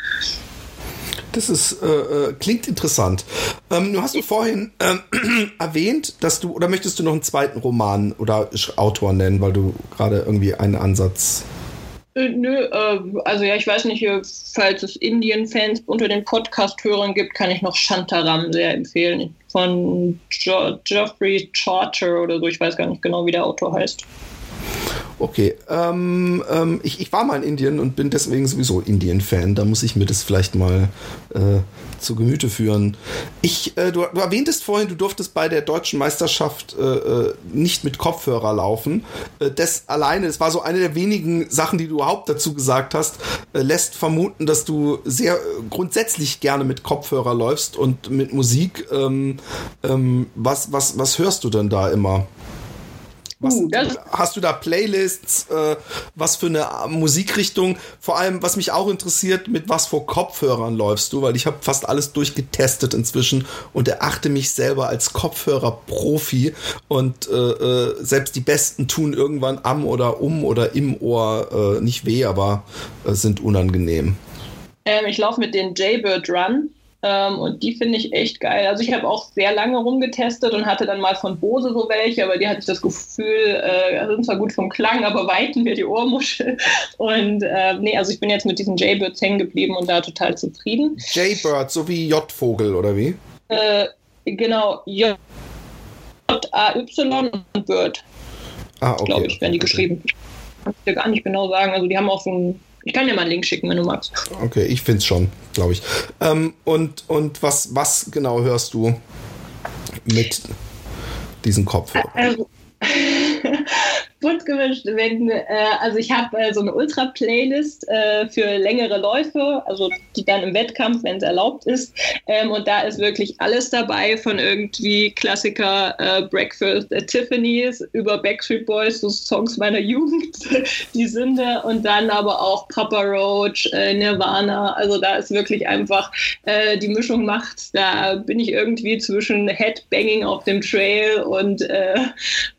Das ist, äh, äh klingt interessant. Ähm, du hast du vorhin äh, erwähnt, dass du, oder möchtest du noch einen zweiten Roman oder Autor nennen, weil du gerade irgendwie einen Ansatz äh, nö, äh, also ja, ich weiß nicht, äh, falls es Indien-Fans unter den Podcast-Hörern gibt, kann ich noch Shantaram sehr empfehlen. Von jo Geoffrey Charter oder so, ich weiß gar nicht genau, wie der Autor heißt. Okay, ähm, ähm, ich, ich war mal in Indien und bin deswegen sowieso Indien-Fan. Da muss ich mir das vielleicht mal äh, zu Gemüte führen. Ich, äh, du, du, erwähntest vorhin, du durftest bei der deutschen Meisterschaft äh, äh nicht mit Kopfhörer laufen. Äh, das alleine, das war so eine der wenigen Sachen, die du überhaupt dazu gesagt hast, äh, lässt vermuten, dass du sehr grundsätzlich gerne mit Kopfhörer läufst und mit Musik. Ähm, ähm, was, was, was hörst du denn da immer? Was, uh, hast du da Playlists? Äh, was für eine Musikrichtung? Vor allem, was mich auch interessiert, mit was vor Kopfhörern läufst du? Weil ich habe fast alles durchgetestet inzwischen und erachte mich selber als Kopfhörerprofi und äh, äh, selbst die Besten tun irgendwann am oder um oder im Ohr äh, nicht weh, aber äh, sind unangenehm. Ähm, ich laufe mit den Jaybird Run. Ähm, und die finde ich echt geil. Also ich habe auch sehr lange rumgetestet und hatte dann mal von Bose so welche, aber die hatte ich das Gefühl, äh, sind zwar gut vom Klang, aber weiten mir die Ohrmuschel. Und äh, nee, also ich bin jetzt mit diesen Jaybirds hängen geblieben und da total zufrieden. Jaybird, so wie J-Vogel, oder wie? Äh, genau, J-A-Y und Bird. Ah, okay. Glaube ich, werden die okay. geschrieben. Ich kann es dir gar nicht genau sagen. Also die haben auch so ein ich kann dir mal einen Link schicken, wenn du magst. Okay, ich finde es schon, glaube ich. Ähm, und und was, was genau hörst du mit diesen Kopfhörern? Also, bunt gemischt. Wenn, äh, also ich habe äh, so eine Ultra-Playlist äh, für längere Läufe, also die dann im Wettkampf, wenn es erlaubt ist. Ähm, und da ist wirklich alles dabei, von irgendwie Klassiker äh, Breakfast at Tiffany's über Backstreet Boys, so Songs meiner Jugend, die Sünde, und dann aber auch Papa Roach, äh, Nirvana. Also da ist wirklich einfach äh, die Mischung macht. Da bin ich irgendwie zwischen Headbanging auf dem Trail und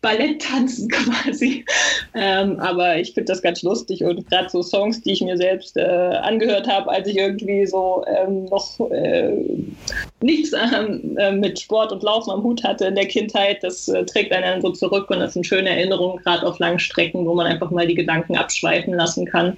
Balletttanzen quasi. Ähm, aber ich finde das ganz lustig und gerade so Songs, die ich mir selbst äh, angehört habe, als ich irgendwie so ähm, noch äh, nichts ähm, äh, mit Sport und Laufen am Hut hatte in der Kindheit, das äh, trägt einen so zurück und das sind schöne Erinnerungen, gerade auf langen Strecken, wo man einfach mal die Gedanken abschweifen lassen kann.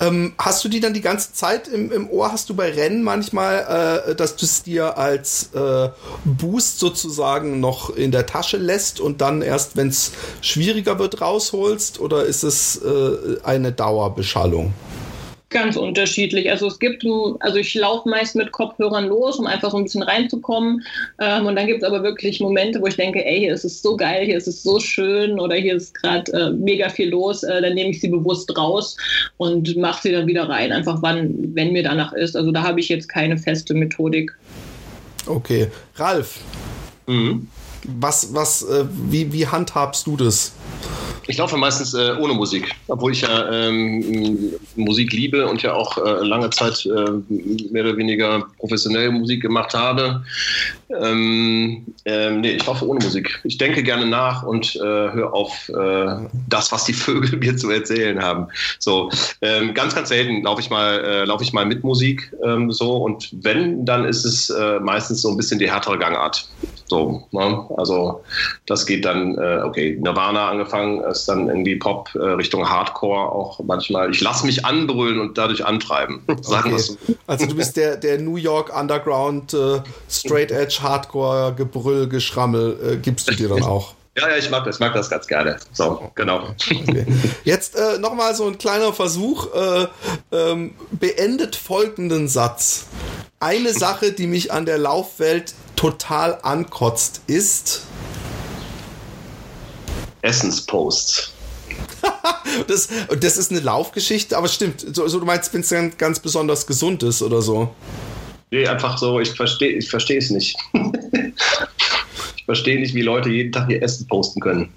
Ähm, hast du die dann die ganze Zeit im, im Ohr? Hast du bei Rennen manchmal, äh, dass du es dir als äh, Boost sozusagen noch in der Tasche lässt und dann erst, wenn es schwieriger wird, rausholst? Oder ist es äh, eine Dauerbeschallung? Ganz unterschiedlich. Also es gibt, also ich laufe meist mit Kopfhörern los, um einfach so ein bisschen reinzukommen. Ähm, und dann gibt es aber wirklich Momente, wo ich denke, ey, hier ist es so geil, hier ist es so schön oder hier ist gerade äh, mega viel los. Äh, dann nehme ich sie bewusst raus und mache sie dann wieder rein, einfach wann, wenn mir danach ist. Also da habe ich jetzt keine feste Methodik. Okay. Ralf. Mhm. Was, was, äh, wie, wie handhabst du das? Ich laufe meistens äh, ohne Musik, obwohl ich ja ähm, Musik liebe und ja auch äh, lange Zeit äh, mehr oder weniger professionell Musik gemacht habe. Ähm, ähm, nee, ich laufe ohne Musik. Ich denke gerne nach und äh, höre auf äh, das, was die Vögel mir zu erzählen haben. So ähm, ganz, ganz selten laufe ich mal, äh, laufe ich mal mit Musik ähm, so und wenn, dann ist es meistens so ein bisschen die härtere Gangart. So, ne? also das geht dann, okay, Nirvana angefangen, ist dann irgendwie Pop äh, Richtung Hardcore auch manchmal. Ich lasse mich anbrüllen und dadurch antreiben. Sagen okay. so. Also du bist der, der New York Underground äh, Straight Edge Hardcore Gebrüll, Geschrammel, äh, gibst du dir dann auch. Ja, ja, ich mag das, mag das ganz gerne. So, genau. Okay. Jetzt äh, nochmal so ein kleiner Versuch. Äh, ähm, beendet folgenden Satz. Eine Sache, die mich an der Laufwelt total ankotzt, ist Essensposts. das, das ist eine Laufgeschichte, aber stimmt. So, so du meinst, wenn es ganz, ganz besonders gesund ist oder so? Nee, einfach so, ich verstehe ich versteh es nicht. ich verstehe nicht, wie Leute jeden Tag ihr Essen posten können.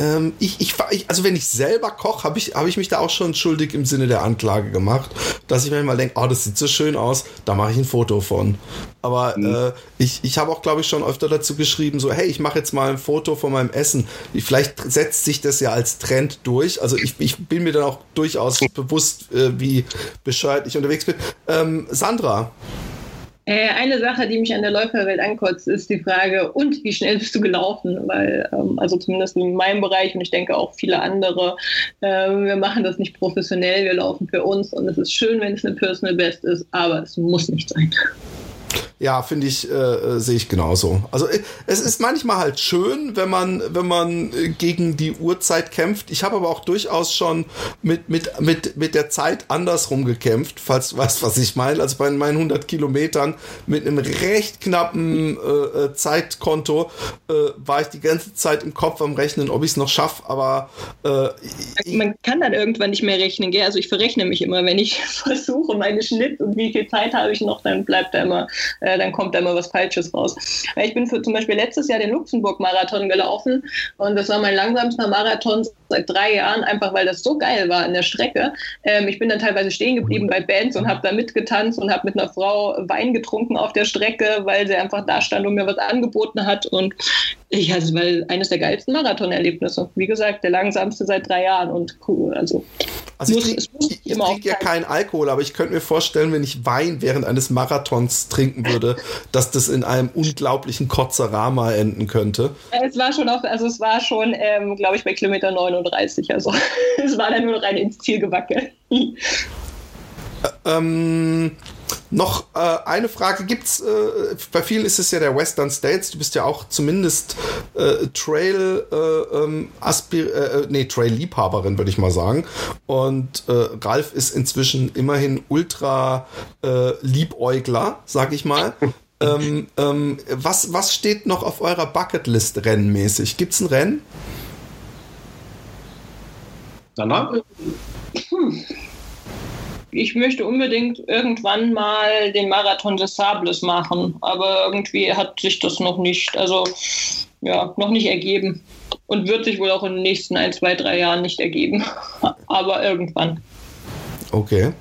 Ähm, ich, ich, also wenn ich selber koche, habe ich, hab ich mich da auch schon schuldig im Sinne der Anklage gemacht, dass ich mir mal denke, oh, das sieht so schön aus, da mache ich ein Foto von. Aber mhm. äh, ich, ich habe auch, glaube ich, schon öfter dazu geschrieben, so, hey, ich mache jetzt mal ein Foto von meinem Essen. Vielleicht setzt sich das ja als Trend durch. Also ich, ich bin mir dann auch durchaus bewusst, äh, wie bescheuert ich unterwegs bin. Ähm, Sandra. Äh, eine Sache, die mich an der Läuferwelt ankotzt, ist die Frage, und wie schnell bist du gelaufen? Weil, ähm, also zumindest in meinem Bereich und ich denke auch viele andere, äh, wir machen das nicht professionell, wir laufen für uns und es ist schön, wenn es eine Personal Best ist, aber es muss nicht sein. Ja, finde ich, äh, äh, sehe ich genauso. Also äh, es ist manchmal halt schön, wenn man, wenn man äh, gegen die Uhrzeit kämpft. Ich habe aber auch durchaus schon mit, mit, mit, mit der Zeit andersrum gekämpft, falls du weißt, was ich meine. Also bei meinen 100 Kilometern mit einem recht knappen äh, Zeitkonto äh, war ich die ganze Zeit im Kopf am Rechnen, ob ich es noch schaffe, aber äh, man kann dann irgendwann nicht mehr rechnen, gell? Also ich verrechne mich immer, wenn ich versuche, meine Schnitt und wie viel Zeit habe ich noch, dann bleibt da immer äh, dann kommt da immer was Falsches raus. Ich bin für zum Beispiel letztes Jahr den Luxemburg-Marathon gelaufen und das war mein langsamster Marathon seit drei Jahren, einfach weil das so geil war in der Strecke. Ähm, ich bin dann teilweise stehen geblieben bei Bands und habe da mitgetanzt und habe mit einer Frau Wein getrunken auf der Strecke, weil sie einfach da stand und mir was angeboten hat. Und ich also weil eines der geilsten Marathonerlebnisse. Wie gesagt, der langsamste seit drei Jahren und cool. Also, also ich, muss, ich, trinke ja keinen Alkohol, aber ich könnte mir vorstellen, wenn ich Wein während eines Marathons trinken würde, dass das in einem unglaublichen Kotzerama enden könnte. Es war schon auch, also es war schon, ähm, glaube ich, bei Kilometer 39. Also es war dann nur noch rein ins Ziel gewackelt. Ähm, noch äh, eine Frage gibt's. Äh, bei vielen ist es ja der Western States. Du bist ja auch zumindest äh, Trail äh, ähm, Aspir äh, nee, Trail Liebhaberin, würde ich mal sagen. Und äh, Ralf ist inzwischen immerhin Ultra äh, Liebäugler, sag ich mal. ähm, ähm, was, was steht noch auf eurer Bucketlist rennmäßig? Gibt's ein Rennen? Danach? Hm ich möchte unbedingt irgendwann mal den Marathon des Sables machen, aber irgendwie hat sich das noch nicht, also ja, noch nicht ergeben und wird sich wohl auch in den nächsten ein, zwei, drei Jahren nicht ergeben, aber irgendwann. Okay.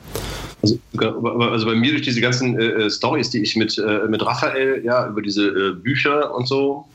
Also, also, bei mir durch diese ganzen äh, äh Stories, die ich mit, äh, mit Raphael ja über diese äh, Bücher und so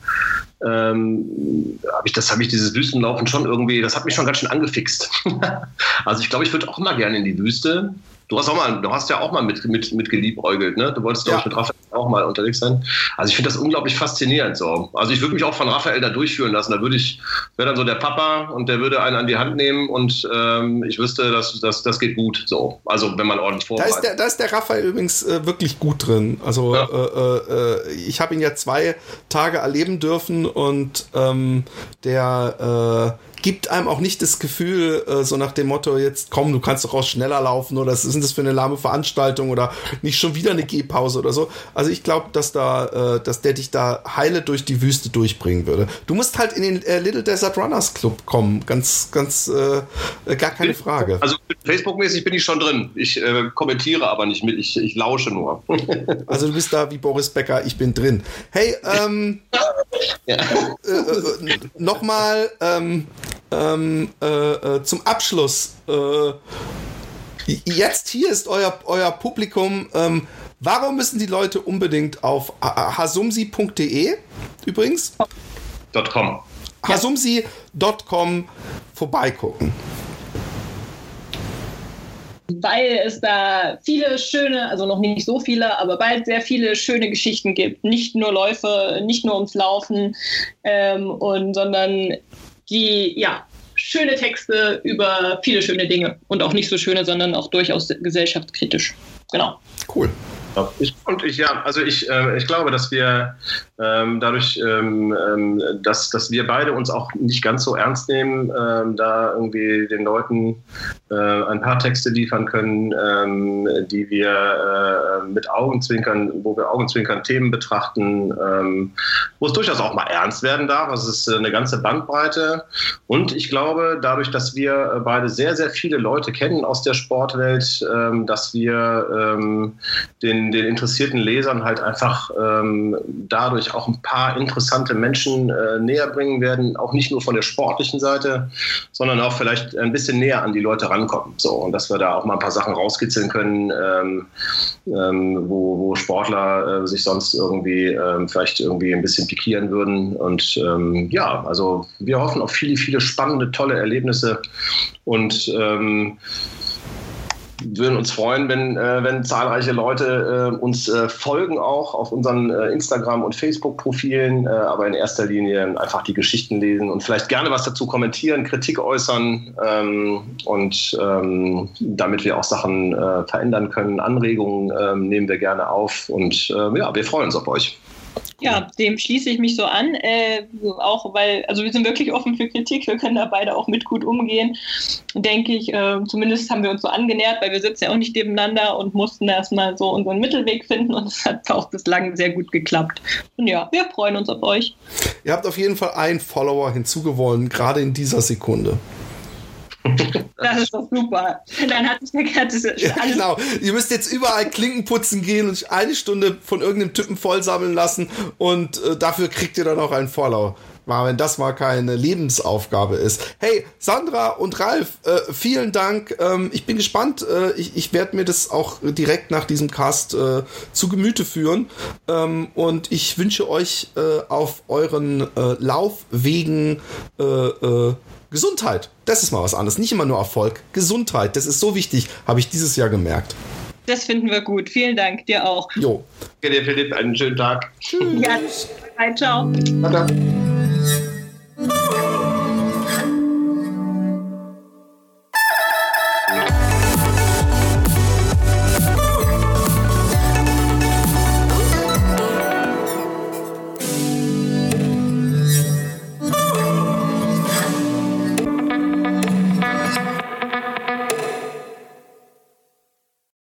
ähm, habe ich das, habe ich dieses Wüstenlaufen schon irgendwie, das hat mich schon ganz schön angefixt. also ich glaube, ich würde auch mal gerne in die Wüste. Du hast auch mal, du hast ja auch mal mit, mit, mit geliebäugelt, ne? Du wolltest, ja. mit Raphael auch mal unterwegs sein. Also ich finde das unglaublich faszinierend so. Also ich würde mich auch von Raphael da durchführen lassen. Da würde ich, wäre dann so der Papa und der würde einen an die Hand nehmen und ähm, ich wüsste, dass das, das geht gut so. Also wenn man ordentlich vorbereitet. Da ist der, da ist der Raphael übrigens äh, wirklich gut drin. Also ja. äh, äh, ich habe ihn ja zwei Tage erleben dürfen und ähm, der äh, gibt einem auch nicht das Gefühl, äh, so nach dem Motto, jetzt komm, du kannst doch auch schneller laufen oder was ist das für eine lahme Veranstaltung oder nicht schon wieder eine Gehpause oder so. Also ich glaube, dass da, äh, dass der dich da heile durch die Wüste durchbringen würde. Du musst halt in den äh, Little Desert Runners Club kommen, ganz, ganz, äh, äh gar keine Frage. Also Facebook-mäßig bin ich schon drin. Ich äh, kommentiere aber nicht mit, ich, ich lausche nur. also du bist da wie Boris Becker, ich bin drin. Hey, ähm, ja. nochmal, ähm, ähm, äh, äh, zum Abschluss. Äh, jetzt hier ist euer, euer Publikum. Ähm, warum müssen die Leute unbedingt auf hasumsi.de übrigens? .com. hasumsi.com vorbeigucken weil es da viele schöne, also noch nicht so viele, aber bald sehr viele schöne Geschichten gibt. Nicht nur Läufe, nicht nur ums Laufen, ähm, und, sondern die, ja, schöne Texte über viele schöne Dinge und auch nicht so schöne, sondern auch durchaus gesellschaftskritisch. Genau. Cool. Ich, und ich, ja, also ich, äh, ich glaube, dass wir dadurch, ähm, ähm, dass, dass wir beide uns auch nicht ganz so ernst nehmen, ähm, da irgendwie den Leuten äh, ein paar Texte liefern können, ähm, die wir äh, mit Augenzwinkern, wo wir Augenzwinkern Themen betrachten, ähm, wo es durchaus auch mal ernst werden darf. Also es ist eine ganze Bandbreite. Und ich glaube, dadurch, dass wir beide sehr, sehr viele Leute kennen aus der Sportwelt, dass wir den, den interessierten Lesern halt einfach dadurch dadurch auch ein paar interessante Menschen äh, näher bringen werden, auch nicht nur von der sportlichen Seite, sondern auch vielleicht ein bisschen näher an die Leute rankommen. So, und dass wir da auch mal ein paar Sachen rauskitzeln können, ähm, ähm, wo, wo, Sportler äh, sich sonst irgendwie ähm, vielleicht irgendwie ein bisschen pikieren würden. Und ähm, ja, also wir hoffen auf viele, viele spannende, tolle Erlebnisse und ähm, würden uns freuen, wenn, äh, wenn zahlreiche Leute äh, uns äh, folgen, auch auf unseren äh, Instagram- und Facebook-Profilen, äh, aber in erster Linie einfach die Geschichten lesen und vielleicht gerne was dazu kommentieren, Kritik äußern ähm, und ähm, damit wir auch Sachen äh, verändern können. Anregungen ähm, nehmen wir gerne auf und ja, wir freuen uns auf euch. Ja, dem schließe ich mich so an. Äh, auch weil, also wir sind wirklich offen für Kritik, wir können da beide auch mit gut umgehen. Denke ich, äh, zumindest haben wir uns so angenähert, weil wir sitzen ja auch nicht nebeneinander und mussten erstmal so unseren Mittelweg finden und es hat auch bislang sehr gut geklappt. Und ja, wir freuen uns auf euch. Ihr habt auf jeden Fall einen Follower hinzugewonnen, gerade in dieser Sekunde. Das ist doch super. Dann hat sich der ganze ja, Genau. Ihr müsst jetzt überall Klinken putzen gehen und eine Stunde von irgendeinem Typen vollsammeln lassen und äh, dafür kriegt ihr dann auch einen Follow. Mal, wenn das mal keine Lebensaufgabe ist. Hey, Sandra und Ralf, äh, vielen Dank. Ähm, ich bin gespannt. Äh, ich ich werde mir das auch direkt nach diesem Cast äh, zu Gemüte führen. Ähm, und ich wünsche euch äh, auf euren äh, Laufwegen äh, äh, Gesundheit. Das ist mal was anderes. Nicht immer nur Erfolg. Gesundheit. Das ist so wichtig, habe ich dieses Jahr gemerkt. Das finden wir gut. Vielen Dank. Dir auch. Jo. Danke dir, Philipp. Einen schönen Tag. Tschüss. Ja. Ciao. Ciao.